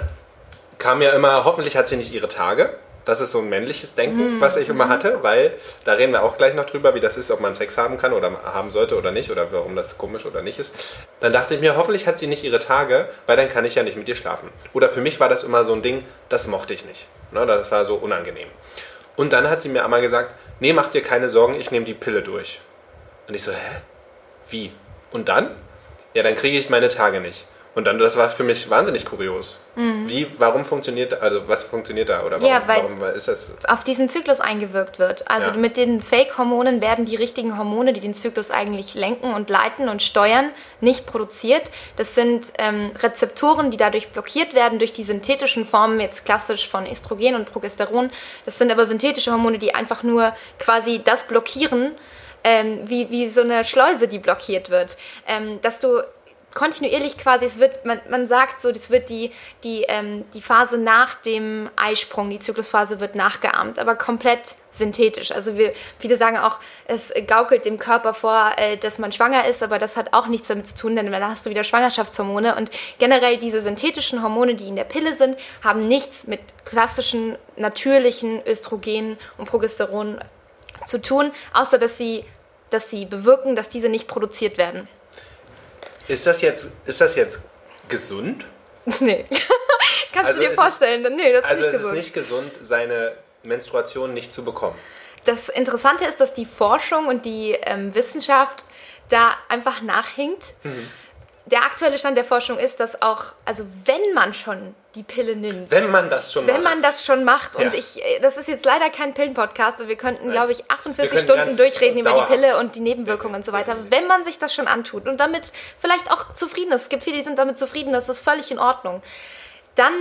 kam ja immer, hoffentlich hat sie nicht ihre Tage. Das ist so ein männliches Denken, mhm. was ich immer hatte, weil da reden wir auch gleich noch drüber, wie das ist, ob man Sex haben kann oder haben sollte oder nicht oder warum das komisch oder nicht ist. Dann dachte ich mir, hoffentlich hat sie nicht ihre Tage, weil dann kann ich ja nicht mit ihr schlafen. Oder für mich war das immer so ein Ding, das mochte ich nicht. Ne, das war so unangenehm. Und dann hat sie mir einmal gesagt, nee, mach dir keine Sorgen, ich nehme die Pille durch. Und ich so, hä? Wie? Und dann? Ja, dann kriege ich meine Tage nicht. Und dann, das war für mich wahnsinnig kurios. Mhm. Wie, warum funktioniert, also was funktioniert da oder warum, ja, weil warum ist das? Auf diesen Zyklus eingewirkt wird. Also ja. mit den Fake-Hormonen werden die richtigen Hormone, die den Zyklus eigentlich lenken und leiten und steuern, nicht produziert. Das sind ähm, Rezeptoren, die dadurch blockiert werden durch die synthetischen Formen, jetzt klassisch von Östrogen und Progesteron. Das sind aber synthetische Hormone, die einfach nur quasi das blockieren, ähm, wie, wie so eine Schleuse, die blockiert wird. Ähm, dass du kontinuierlich quasi, es wird, man, man sagt so, das wird die, die, ähm, die Phase nach dem Eisprung, die Zyklusphase wird nachgeahmt, aber komplett synthetisch. Also wir, viele sagen auch, es gaukelt dem Körper vor, äh, dass man schwanger ist, aber das hat auch nichts damit zu tun, denn dann hast du wieder Schwangerschaftshormone und generell diese synthetischen Hormone, die in der Pille sind, haben nichts mit klassischen, natürlichen Östrogenen und Progesteron zu tun, außer dass sie, dass sie bewirken, dass diese nicht produziert werden. Ist das jetzt, ist das jetzt gesund? Nee. Kannst also du dir vorstellen? Es, nee, das ist also nicht gesund. Also es ist nicht gesund, seine Menstruation nicht zu bekommen. Das Interessante ist, dass die Forschung und die ähm, Wissenschaft da einfach nachhinkt. Mhm der aktuelle Stand der Forschung ist, dass auch, also wenn man schon die Pille nimmt. Wenn man das schon wenn macht. Wenn man das schon macht. Ja. Und ich, äh, das ist jetzt leider kein Pillenpodcast, weil wir könnten, glaube ich, 48 Stunden durchreden über die Pille und die Nebenwirkungen und so weiter. Wenn man sich das schon antut und damit vielleicht auch zufrieden ist, es gibt viele, die sind damit zufrieden, das ist völlig in Ordnung, dann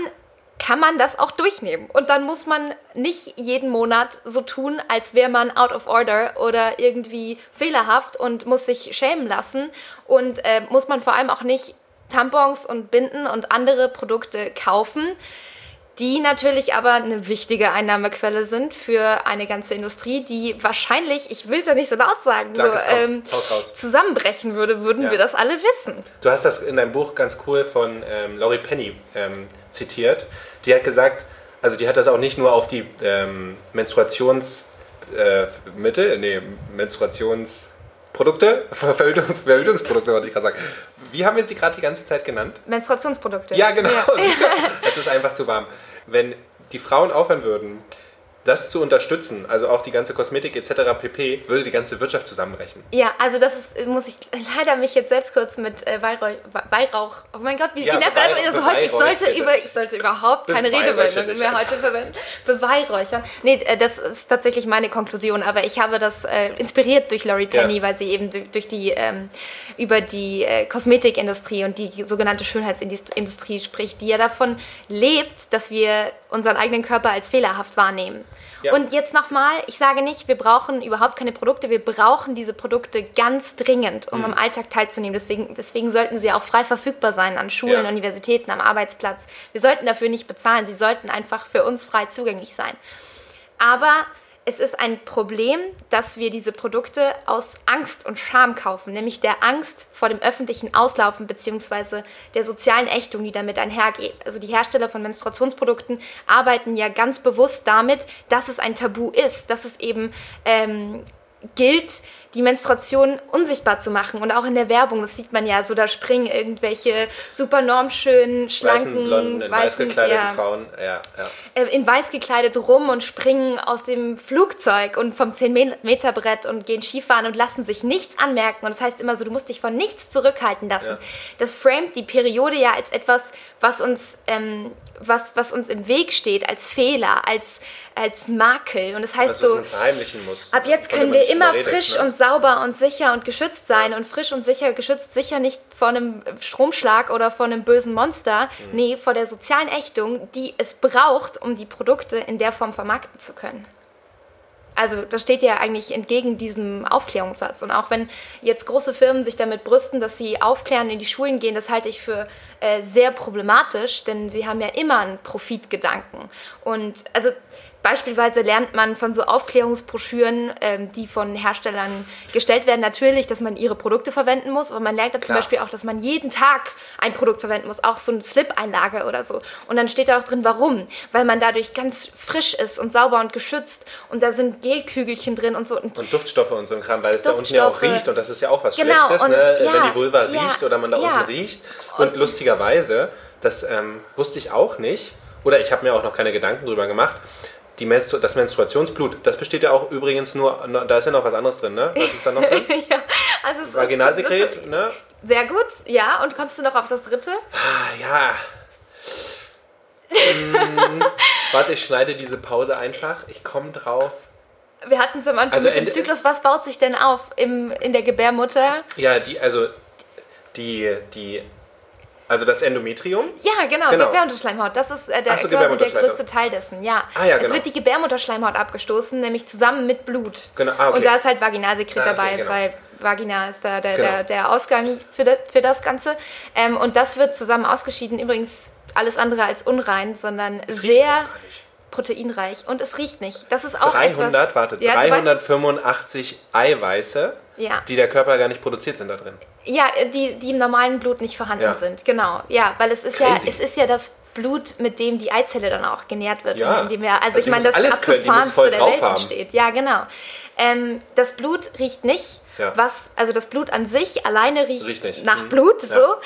kann man das auch durchnehmen. Und dann muss man nicht jeden Monat so tun, als wäre man out of order oder irgendwie fehlerhaft und muss sich schämen lassen. Und äh, muss man vor allem auch nicht Tampons und Binden und andere Produkte kaufen, die natürlich aber eine wichtige Einnahmequelle sind für eine ganze Industrie, die wahrscheinlich, ich will es ja nicht so laut sagen, Sag so, ähm, zusammenbrechen würde, würden ja. wir das alle wissen. Du hast das in deinem Buch ganz cool von ähm, Laurie Penny ähm, zitiert. Die hat gesagt, also die hat das auch nicht nur auf die ähm, Menstruationsmittel, äh, nee, Menstruationsprodukte, Verhütungsprodukte wollte ich gerade sagen. Wie haben wir sie gerade die ganze Zeit genannt? Menstruationsprodukte. Ja, genau. Ja. es ist einfach zu warm. Wenn die Frauen aufhören würden, das zu unterstützen, also auch die ganze Kosmetik etc. pp., würde die ganze Wirtschaft zusammenbrechen. Ja, also das ist, muss ich leider mich jetzt selbst kurz mit äh, Weihrauch, Weihrauch, oh mein Gott, wie, ja, wie nennt man das? Also heute, ich, sollte über, ich sollte überhaupt keine Redewendungen mehr heute verwenden. Beweihräuchern. Nee, äh, das ist tatsächlich meine Konklusion, aber ich habe das äh, inspiriert durch Laurie Penny, ja. weil sie eben durch die, ähm, über die äh, Kosmetikindustrie und die sogenannte Schönheitsindustrie spricht, die ja davon lebt, dass wir unseren eigenen Körper als fehlerhaft wahrnehmen. Ja. Und jetzt nochmal, ich sage nicht, wir brauchen überhaupt keine Produkte, wir brauchen diese Produkte ganz dringend, um mhm. am Alltag teilzunehmen. Deswegen, deswegen sollten sie auch frei verfügbar sein an Schulen, ja. Universitäten, am Arbeitsplatz. Wir sollten dafür nicht bezahlen, sie sollten einfach für uns frei zugänglich sein. Aber es ist ein Problem, dass wir diese Produkte aus Angst und Scham kaufen, nämlich der Angst vor dem öffentlichen Auslaufen bzw. der sozialen Ächtung, die damit einhergeht. Also die Hersteller von Menstruationsprodukten arbeiten ja ganz bewusst damit, dass es ein Tabu ist, dass es eben ähm, gilt, die Menstruation unsichtbar zu machen. Und auch in der Werbung, das sieht man ja so, da springen irgendwelche super normschönen, schlanken, weißen, blonden, in weißen, weiß gekleideten ja, Frauen ja, ja. Äh, in weiß gekleidet rum und springen aus dem Flugzeug und vom 10-Meter-Brett und gehen Skifahren und lassen sich nichts anmerken. Und das heißt immer so, du musst dich von nichts zurückhalten lassen. Das framet die Periode ja als etwas, was uns, ähm, was, was uns im Weg steht, als Fehler, als als Makel. Und das heißt so, muss, ab jetzt können wir immer frisch ne? und sauber und sicher und geschützt sein. Und frisch und sicher geschützt sicher nicht vor einem Stromschlag oder vor einem bösen Monster. Mhm. Nee, vor der sozialen Ächtung, die es braucht, um die Produkte in der Form vermarkten zu können. Also das steht ja eigentlich entgegen diesem Aufklärungssatz. Und auch wenn jetzt große Firmen sich damit brüsten, dass sie aufklären, in die Schulen gehen, das halte ich für äh, sehr problematisch, denn sie haben ja immer einen Profitgedanken. Und also Beispielsweise lernt man von so Aufklärungsbroschüren, ähm, die von Herstellern gestellt werden, natürlich, dass man ihre Produkte verwenden muss, aber man lernt da zum Beispiel auch, dass man jeden Tag ein Produkt verwenden muss, auch so eine Slip-Einlage oder so. Und dann steht da auch drin, warum? Weil man dadurch ganz frisch ist und sauber und geschützt und da sind Gelkügelchen drin und so. Und, und Duftstoffe und so ein Kram, weil es da unten ja auch riecht und das ist ja auch was genau, Schlechtes, ne? ja, wenn die Vulva ja, riecht oder man da ja. unten riecht. Und, und lustigerweise, das ähm, wusste ich auch nicht, oder ich habe mir auch noch keine Gedanken drüber gemacht, die Menstru das Menstruationsblut, das besteht ja auch übrigens nur, da ist ja noch was anderes drin, ne? Was ist da noch drin? ja, also es Vaginalsekret, ist, ne? Sehr gut, ja. Und kommst du noch auf das dritte? Ah, ja. hm, warte, ich schneide diese Pause einfach. Ich komme drauf. Wir hatten es am Anfang also mit dem Zyklus. Was baut sich denn auf im, in der Gebärmutter? Ja, die, also die, die also das Endometrium? Ja, genau, genau. Gebärmutterschleimhaut. Das ist äh, der, so, quasi der größte Teil dessen, ja. Ah, ja genau. Es wird die Gebärmutterschleimhaut abgestoßen, nämlich zusammen mit Blut. Genau. Ah, okay. Und da ist halt Vaginalsekret ah, okay, dabei, genau. weil Vagina ist da der, genau. der, der Ausgang für das, für das Ganze. Ähm, und das wird zusammen ausgeschieden. Übrigens alles andere als unrein, sondern es sehr proteinreich. Und es riecht nicht. Das ist auch 300, etwas... Warte, ja, 385 Eiweiße, ja. die der Körper gar nicht produziert, sind da drin. Ja, die, die im normalen Blut nicht vorhanden ja. sind, genau. Ja, weil es ist Crazy. ja, es ist ja das Blut, mit dem die Eizelle dann auch genährt wird. Ja. Indem wir, also, also ich meine, das Abgefahrenste der Welt haben. entsteht. Ja, genau. Ähm, das Blut riecht nicht ja. was, also das Blut an sich alleine riecht, riecht nach mhm. Blut, so. Ja.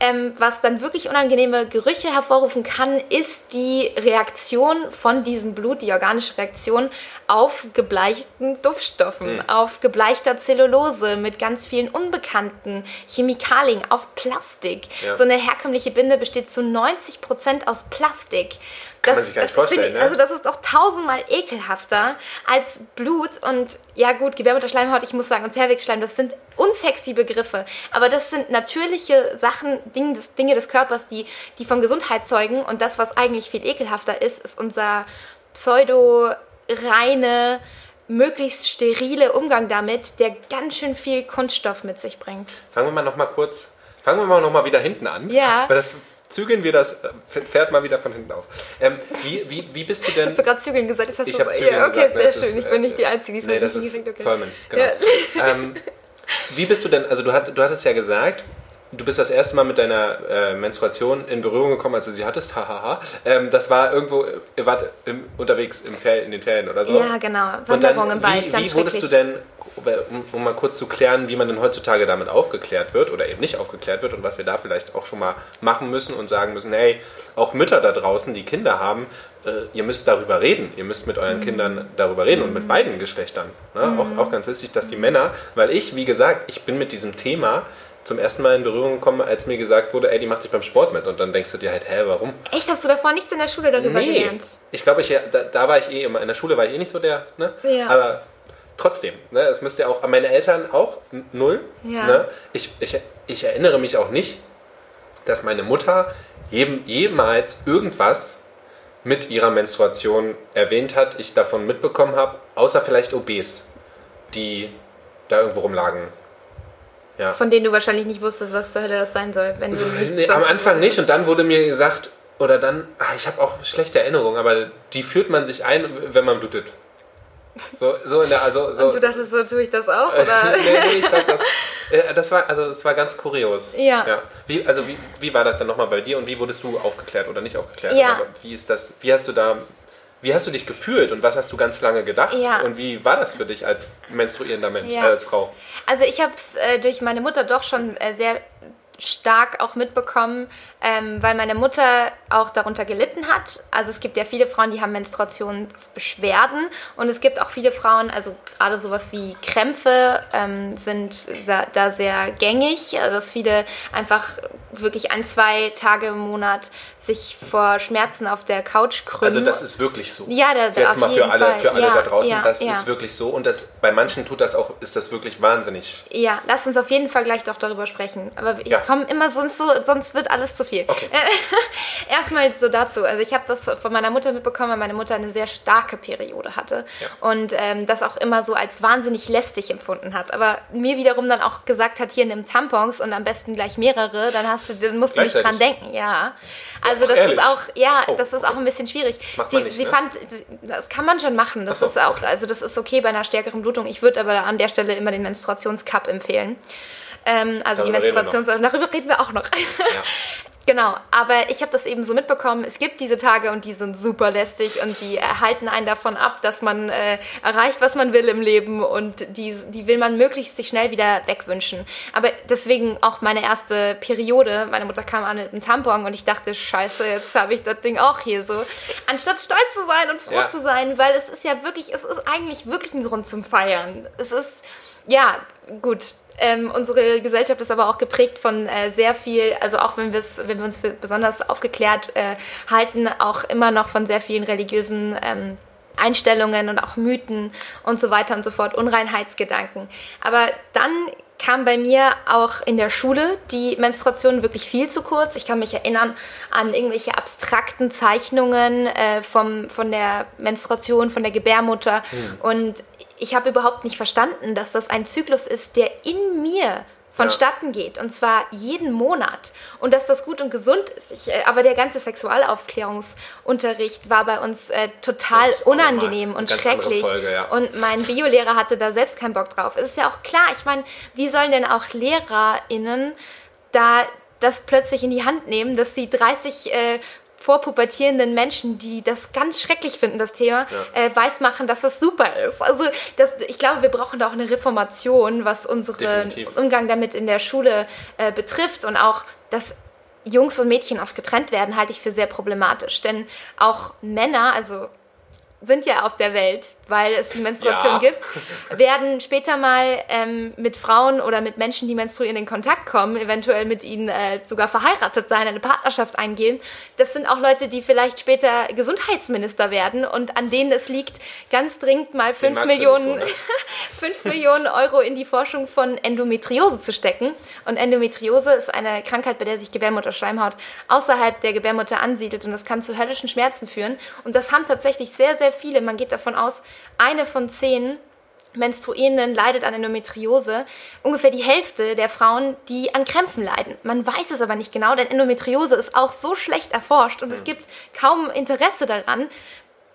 Ähm, was dann wirklich unangenehme Gerüche hervorrufen kann, ist die Reaktion von diesem Blut, die organische Reaktion auf gebleichten Duftstoffen, mhm. auf gebleichter Zellulose mit ganz vielen unbekannten Chemikalien, auf Plastik. Ja. So eine herkömmliche Binde besteht zu 90 Prozent aus Plastik. Kann das, man sich gar nicht vorstellen. Ich, ne? Also das ist doch tausendmal ekelhafter als Blut und ja gut, Gebärmutterschleimhaut, ich muss sagen, und Zervixschleim, das sind unsexy Begriffe, aber das sind natürliche Sachen, Dinge des, Dinge des Körpers, die, die von Gesundheit zeugen und das, was eigentlich viel ekelhafter ist, ist unser pseudo-reine, möglichst sterile Umgang damit, der ganz schön viel Kunststoff mit sich bringt. Fangen wir mal noch mal kurz Fangen wir mal nochmal wieder hinten an. Ja. Weil das zügeln wir das Pferd mal wieder von hinten auf. Ähm, wie, wie, wie bist du denn. Hast du gerade zügeln gesagt? Das hast ich habe zügeln ja, okay, gesagt. sehr ne, schön. ist, ich bin nicht die äh, Einzige, die es nee, das nicht ist hingekriegt okay. Zollmann, genau. Ja. ähm, wie bist du denn, also du, hat, du hattest ja gesagt, du bist das erste Mal mit deiner äh, Menstruation in Berührung gekommen, als du sie hattest, hahaha. Ähm, das war irgendwo, ihr wart im, unterwegs im Fer in den Ferien oder so? Ja, genau. Wanderung im Wald, wie, ganz Wie wurdest du denn, um, um, mal kurz zu klären, wie man denn heutzutage damit aufgeklärt wird oder eben nicht aufgeklärt wird und was wir da vielleicht auch schon mal machen müssen und sagen müssen, hey, auch Mütter da draußen, die Kinder haben, äh, ihr müsst darüber reden. Ihr müsst mit euren mhm. Kindern darüber reden und mit beiden Geschlechtern. Ne? Mhm. Auch, auch ganz wichtig, dass die Männer, weil ich, wie gesagt, ich bin mit diesem Thema zum ersten Mal in Berührung gekommen, als mir gesagt wurde, ey, die macht dich beim Sport mit. Und dann denkst du dir halt, hä, warum? Echt, hast du davor nichts in der Schule darüber nee. gelernt? Ich glaube, ich, da, da, war ich eh immer, in der Schule war ich eh nicht so der, ne? Ja. Aber trotzdem, ne, es müsste ja auch, meine Eltern auch null. Ja. Ne? Ich, ich, ich erinnere mich auch nicht, dass meine Mutter jedem, jemals irgendwas mit ihrer Menstruation erwähnt hat, ich davon mitbekommen habe, außer vielleicht OBs, die da irgendwo rumlagen. Ja. Von denen du wahrscheinlich nicht wusstest, was zur Hölle das sein soll, wenn du nichts nee, Am Anfang nicht und dann wurde mir gesagt, oder dann, ach, ich habe auch schlechte Erinnerungen, aber die führt man sich ein, wenn man blutet. So, so in der, also, so. Und du dachtest, so tue ich das auch, oder? nee, nee, ich glaube, das, äh, das war, also, das war ganz kurios. Ja. ja. Wie, also, wie, wie war das dann nochmal bei dir und wie wurdest du aufgeklärt oder nicht aufgeklärt? Ja. Oder wie ist das, wie hast du da, wie hast du dich gefühlt und was hast du ganz lange gedacht? Ja. Und wie war das für dich als menstruierender Mensch, ja. äh, als Frau? Also, ich habe es äh, durch meine Mutter doch schon äh, sehr stark auch mitbekommen, ähm, weil meine Mutter auch darunter gelitten hat. Also es gibt ja viele Frauen, die haben Menstruationsbeschwerden und es gibt auch viele Frauen, also gerade sowas wie Krämpfe ähm, sind da sehr gängig, also dass viele einfach wirklich ein, zwei Tage im Monat sich vor Schmerzen auf der Couch krümmen. Also das ist wirklich so. Ja, da, da Jetzt mal für alle, Fall. für alle ja, da draußen, ja, das ja. ist wirklich so und das bei manchen tut das auch, ist das wirklich wahnsinnig. Ja, lass uns auf jeden Fall gleich doch darüber sprechen. Aber ich komme immer sonst so, sonst wird alles zu viel. Okay. Erstmal so dazu. Also ich habe das von meiner Mutter mitbekommen, weil meine Mutter eine sehr starke Periode hatte und ähm, das auch immer so als wahnsinnig lästig empfunden hat. Aber mir wiederum dann auch gesagt hat, hier nimm Tampons und am besten gleich mehrere, dann hast du, dann musst du nicht dran denken. Ja. Also das ehrlich? ist auch, ja, oh, das ist okay. auch ein bisschen schwierig. Das sie, nicht, sie ne? fand, das kann man schon machen. Das so, ist auch, okay. also das ist okay bei einer stärkeren Blutung. Ich würde aber an der Stelle immer den Menstruationscup empfehlen. Ähm, also darüber die Menstruations, reden darüber reden wir auch noch. Ja. Genau, aber ich habe das eben so mitbekommen, es gibt diese Tage und die sind super lästig und die halten einen davon ab, dass man äh, erreicht, was man will im Leben und die, die will man möglichst sich schnell wieder wegwünschen. Aber deswegen auch meine erste Periode, meine Mutter kam an mit einem Tampon und ich dachte, scheiße, jetzt habe ich das Ding auch hier so. Anstatt stolz zu sein und froh Ja. zu sein, weil es ist ja wirklich, es ist eigentlich wirklich ein Grund zum Feiern. Es ist, ja, gut, ähm, unsere Gesellschaft ist aber auch geprägt von äh, sehr viel, also auch wenn, wenn wir uns für besonders aufgeklärt äh, halten, auch immer noch von sehr vielen religiösen ähm, Einstellungen und auch Mythen und so weiter und so fort, Unreinheitsgedanken. Aber dann kam bei mir auch in der Schule die Menstruation wirklich viel zu kurz. Ich kann mich erinnern an irgendwelche abstrakten Zeichnungen äh, vom, von der Menstruation, von der Gebärmutter. Und ich habe überhaupt nicht verstanden, dass das ein Zyklus ist, der in mir vonstatten geht und zwar jeden Monat und dass das gut und gesund ist. Ich, äh, aber der ganze Sexualaufklärungsunterricht war bei uns äh, total unangenehm und schrecklich Folge, ja. und mein Biolehrer hatte da selbst keinen Bock drauf. Es ist ja auch klar, ich meine, wie sollen denn auch LehrerInnen da das plötzlich in die Hand nehmen, dass sie 30 äh, vorpubertierenden Menschen, die das ganz schrecklich finden, das Thema, Ja. äh, weismachen, dass das super ist. Also das, ich glaube, wir brauchen da auch eine Reformation, was unseren Definitiv. Umgang damit in der Schule äh, betrifft und auch, dass Jungs und Mädchen oft getrennt werden, halte ich für sehr problematisch. Denn auch Männer, also sind ja auf der Welt, weil es die Menstruation Ja. gibt, werden später mal ähm, mit Frauen oder mit Menschen, die menstruieren, in Kontakt kommen, eventuell mit ihnen äh, sogar verheiratet sein, eine Partnerschaft eingehen. Das sind auch Leute, die vielleicht später Gesundheitsminister werden und an denen es liegt, ganz dringend mal 5 magst du nicht Millionen, so, ne? 5 Millionen Euro in die Forschung von Endometriose zu stecken. Und Endometriose ist eine Krankheit, bei der sich Gebärmutterschleimhaut außerhalb der Gebärmutter ansiedelt und das kann zu höllischen Schmerzen führen. Und das haben tatsächlich sehr, sehr viele. Man geht davon aus, eine von zehn Menstruierenden leidet an Endometriose. Ungefähr die Hälfte der Frauen, die an Krämpfen leiden. Man weiß es aber nicht genau, denn Endometriose ist auch so schlecht erforscht und es gibt kaum Interesse daran,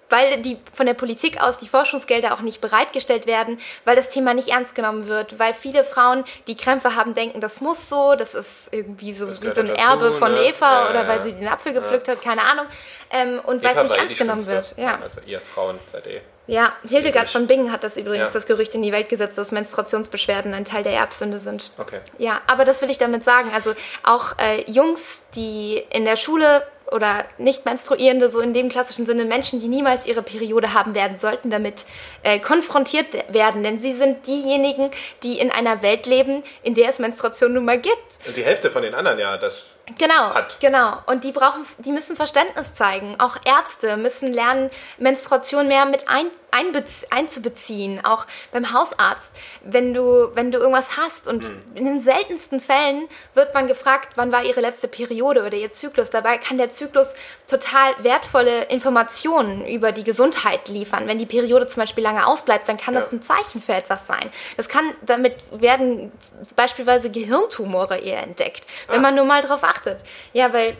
weil die von der Politik aus die Forschungsgelder auch nicht bereitgestellt werden, weil das Thema nicht ernst genommen wird, weil viele Frauen, die Krämpfe haben, denken, das muss so, das ist irgendwie so wie so ein dazu, Erbe von ne? Eva ja, oder ja, weil sie den Apfel gepflückt hat, keine Ahnung. Ähm, und weil es nicht ernst genommen wird. Ja. Also ihr Frauen seid eh. Ja, Hildegard von Bingen hat das übrigens, das Gerücht in die Welt gesetzt, dass Menstruationsbeschwerden ein Teil der Erbsünde sind. Okay. Ja, aber das will ich damit sagen. Also auch äh, Jungs, die in der Schule oder nicht menstruierende, so in dem klassischen Sinne Menschen, die niemals ihre Periode haben werden, sollten damit äh, konfrontiert werden, denn sie sind diejenigen, die in einer Welt leben, in der es Menstruation nun mal gibt. Und die Hälfte von den anderen ja, das Genau, hat. genau. Und die brauchen, die müssen Verständnis zeigen. Auch Ärzte müssen lernen, Menstruation mehr mit ein, einzubeziehen. Auch beim Hausarzt, wenn du, wenn du irgendwas hast. Und mhm. in den seltensten Fällen wird man gefragt, wann war ihre letzte Periode oder ihr Zyklus. Dabei kann der Zyklus total wertvolle Informationen über die Gesundheit liefern. Wenn die Periode zum Beispiel lange ausbleibt, dann kann ja. das ein Zeichen für etwas sein. Das kann, damit werden beispielsweise Gehirntumore eher entdeckt. Wenn ah. man nur mal darauf achtet. Ja, weil,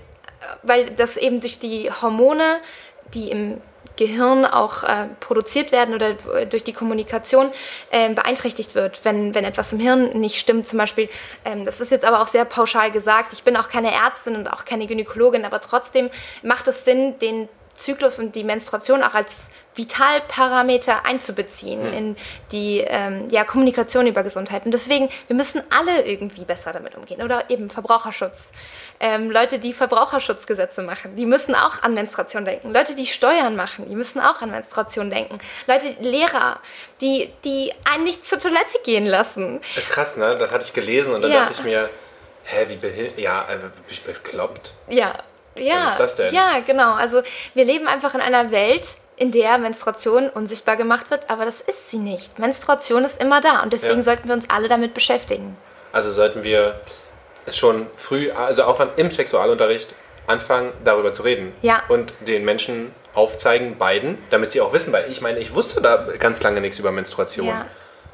weil das eben durch die Hormone, die im Gehirn auch äh, produziert werden oder durch die Kommunikation äh, beeinträchtigt wird, wenn, wenn etwas im Hirn nicht stimmt. Zum Beispiel, ähm, das ist jetzt aber auch sehr pauschal gesagt, ich bin auch keine Ärztin und auch keine Gynäkologin, aber trotzdem macht es Sinn, den Zyklus und die Menstruation auch als Vitalparameter einzubeziehen hm. in die ähm, ja, Kommunikation über Gesundheit. Und deswegen, wir müssen alle irgendwie besser damit umgehen. Oder eben Verbraucherschutz. Ähm, Leute, die Verbraucherschutzgesetze machen, die müssen auch an Menstruation denken. Leute, die Steuern machen, die müssen auch an Menstruation denken. Leute, Lehrer, die, die einen nicht zur Toilette gehen lassen. Das ist krass, ne? Das hatte ich gelesen und dann ja. dachte ich mir, hä, wie behindert, ja, äh, bin ich bekloppt. Ja, ja. Ist das denn? Ja, genau. Also wir leben einfach in einer Welt, in der Menstruation unsichtbar gemacht wird, aber das ist sie nicht. Menstruation ist immer da und deswegen ja. sollten wir uns alle damit beschäftigen. Also sollten wir schon früh, also auch im Sexualunterricht, anfangen, darüber zu reden. Ja. Und den Menschen aufzeigen, beiden, damit sie auch wissen, weil ich meine, ich wusste da ganz lange nichts über Menstruation. Ja.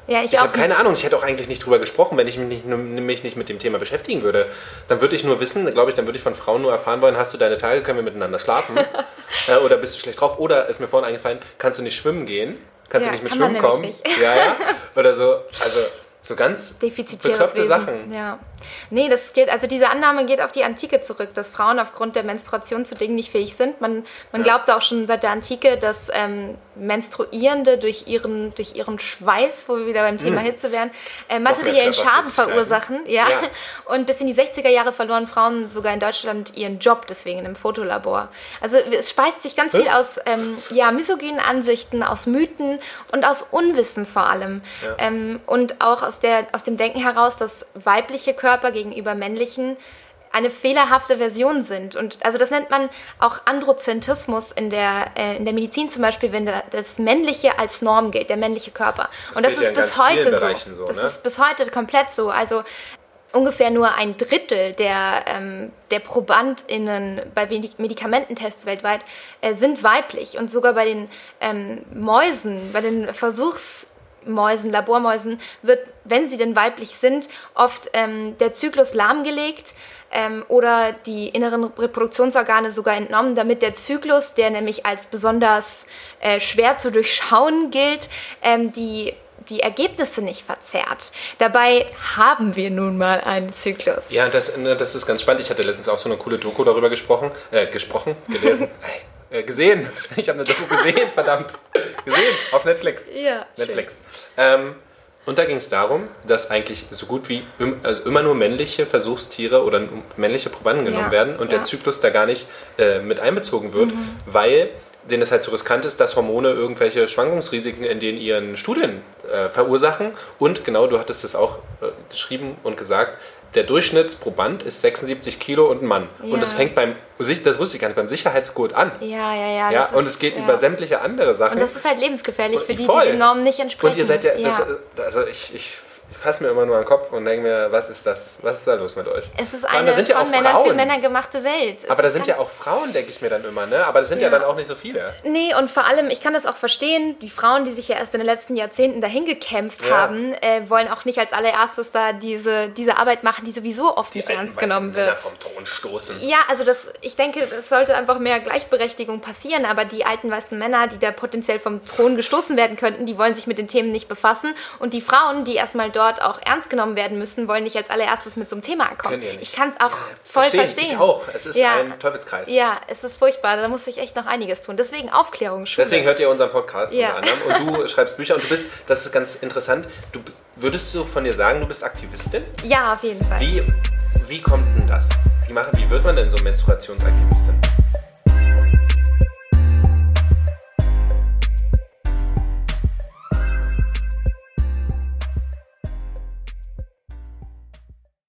Ja, ich ich habe keine Ahnung, ich hätte auch eigentlich nicht drüber gesprochen, wenn ich mich nicht, mich nicht mit dem Thema beschäftigen würde. Dann würde ich nur wissen, glaube ich, dann würde ich von Frauen nur erfahren wollen, hast du deine Tage, können wir miteinander schlafen? äh, oder bist du schlecht drauf? Oder ist mir vorhin eingefallen, kannst du nicht schwimmen gehen? Kannst ja, du nicht mit kann Schwimmen kommen? Nicht. Ja, ja. Oder so. Also so ganz defizitäres Wesen. Sachen. Ja. Nee, das geht, also diese Annahme geht auf die Antike zurück, dass Frauen aufgrund der Menstruation zu Dingen nicht fähig sind. Man, man ja. glaubt auch schon seit der Antike, dass ähm, Menstruierende durch ihren, durch ihren Schweiß, wo wir wieder beim Thema hm. Hitze wären, äh, materiellen Schaden verursachen. Ja? ja. Und bis in die 60er Jahre verloren Frauen sogar in Deutschland ihren Job, deswegen in einem Fotolabor. Also es speist sich ganz hm? viel aus ähm, ja, misogynen Ansichten, aus Mythen und aus Unwissen vor allem. Ja. Ähm, und auch aus, der, aus dem Denken heraus, dass weibliche Körper gegenüber männlichen eine fehlerhafte Version sind. Und also das nennt man auch Androzentrismus in der, äh, in der Medizin zum Beispiel, wenn das Männliche als Norm gilt, der männliche Körper. Das und das ist ja bis heute so. so. Das ne? ist bis heute komplett so. Also ungefähr nur ein Drittel der, ähm, der ProbandInnen bei Medikamententests weltweit äh, sind weiblich. Und sogar bei den ähm, Mäusen, bei den Versuchs- Mäusen, Labormäusen, wird, wenn sie denn weiblich sind, oft ähm, der Zyklus lahmgelegt ähm, oder die inneren Reproduktionsorgane sogar entnommen, damit der Zyklus, der nämlich als besonders äh, schwer zu durchschauen gilt, ähm, die die Ergebnisse nicht verzerrt. Dabei haben wir nun mal einen Zyklus. Ja, das, ne, das ist ganz spannend. Ich hatte letztens auch so eine coole Doku darüber gesprochen, äh, gesprochen, gelesen. Äh, gesehen. Ich habe eine Doku gesehen, verdammt. Gesehen, auf Netflix. Ja. Netflix. Ähm, und da ging es darum, dass eigentlich so gut wie also immer nur männliche Versuchstiere oder männliche Probanden genommen ja, werden und ja. der Zyklus da gar nicht äh, mit einbezogen wird, mhm. weil denen es halt so riskant ist, dass Hormone irgendwelche Schwankungsrisiken in den ihren Studien äh, verursachen. Und genau, du hattest es auch äh, geschrieben und gesagt, der Durchschnittsproband ist 76 Kilo und ein Mann. Ja. Und das fängt beim, das wusste ich gar nicht, beim Sicherheitsgurt an. Ja, ja, ja. ja und ist, es geht ja. über sämtliche andere Sachen. Und das ist halt lebensgefährlich und für die, voll. die den Normen nicht entsprechen. Und ihr seid ja, das, also ich, ich Ich fasse mir immer nur an den Kopf und denke mir, was ist das? Was ist da los mit euch? Es ist eine sind ja von Männern für Männer gemachte Welt. Es aber da sind ja auch Frauen, denke ich mir dann immer, ne? Aber das sind ja. ja. dann auch nicht so viele. Nee, und vor allem, ich kann das auch verstehen, die Frauen, die sich ja erst in den letzten Jahrzehnten dahin gekämpft ja. haben, äh, wollen auch nicht als allererstes da diese, diese Arbeit machen, die sowieso oft die nicht ernst genommen wird. Männer vom Thron stoßen. Ja, also das, ich denke, es sollte einfach mehr Gleichberechtigung passieren, aber die alten weißen Männer, die da potenziell vom Thron gestoßen werden könnten, die wollen sich mit den Themen nicht befassen. Und die Frauen, die erstmal dort auch ernst genommen werden müssen, wollen nicht als allererstes mit so einem Thema ankommen. Ich kann es auch ja, voll verstehen. verstehen. Ich auch. Es ist ja. ein Teufelskreis. Ja, es ist furchtbar. Da muss ich echt noch einiges tun. Deswegen Aufklärung. Deswegen hört ihr unseren Podcast ja. unter anderem. Und du schreibst Bücher und du bist, das ist ganz interessant, du würdest du von dir sagen, du bist Aktivistin? Ja, auf jeden Fall. Wie, wie kommt denn das? Wie, machen, wie wird man denn so Menstruationsaktivistin?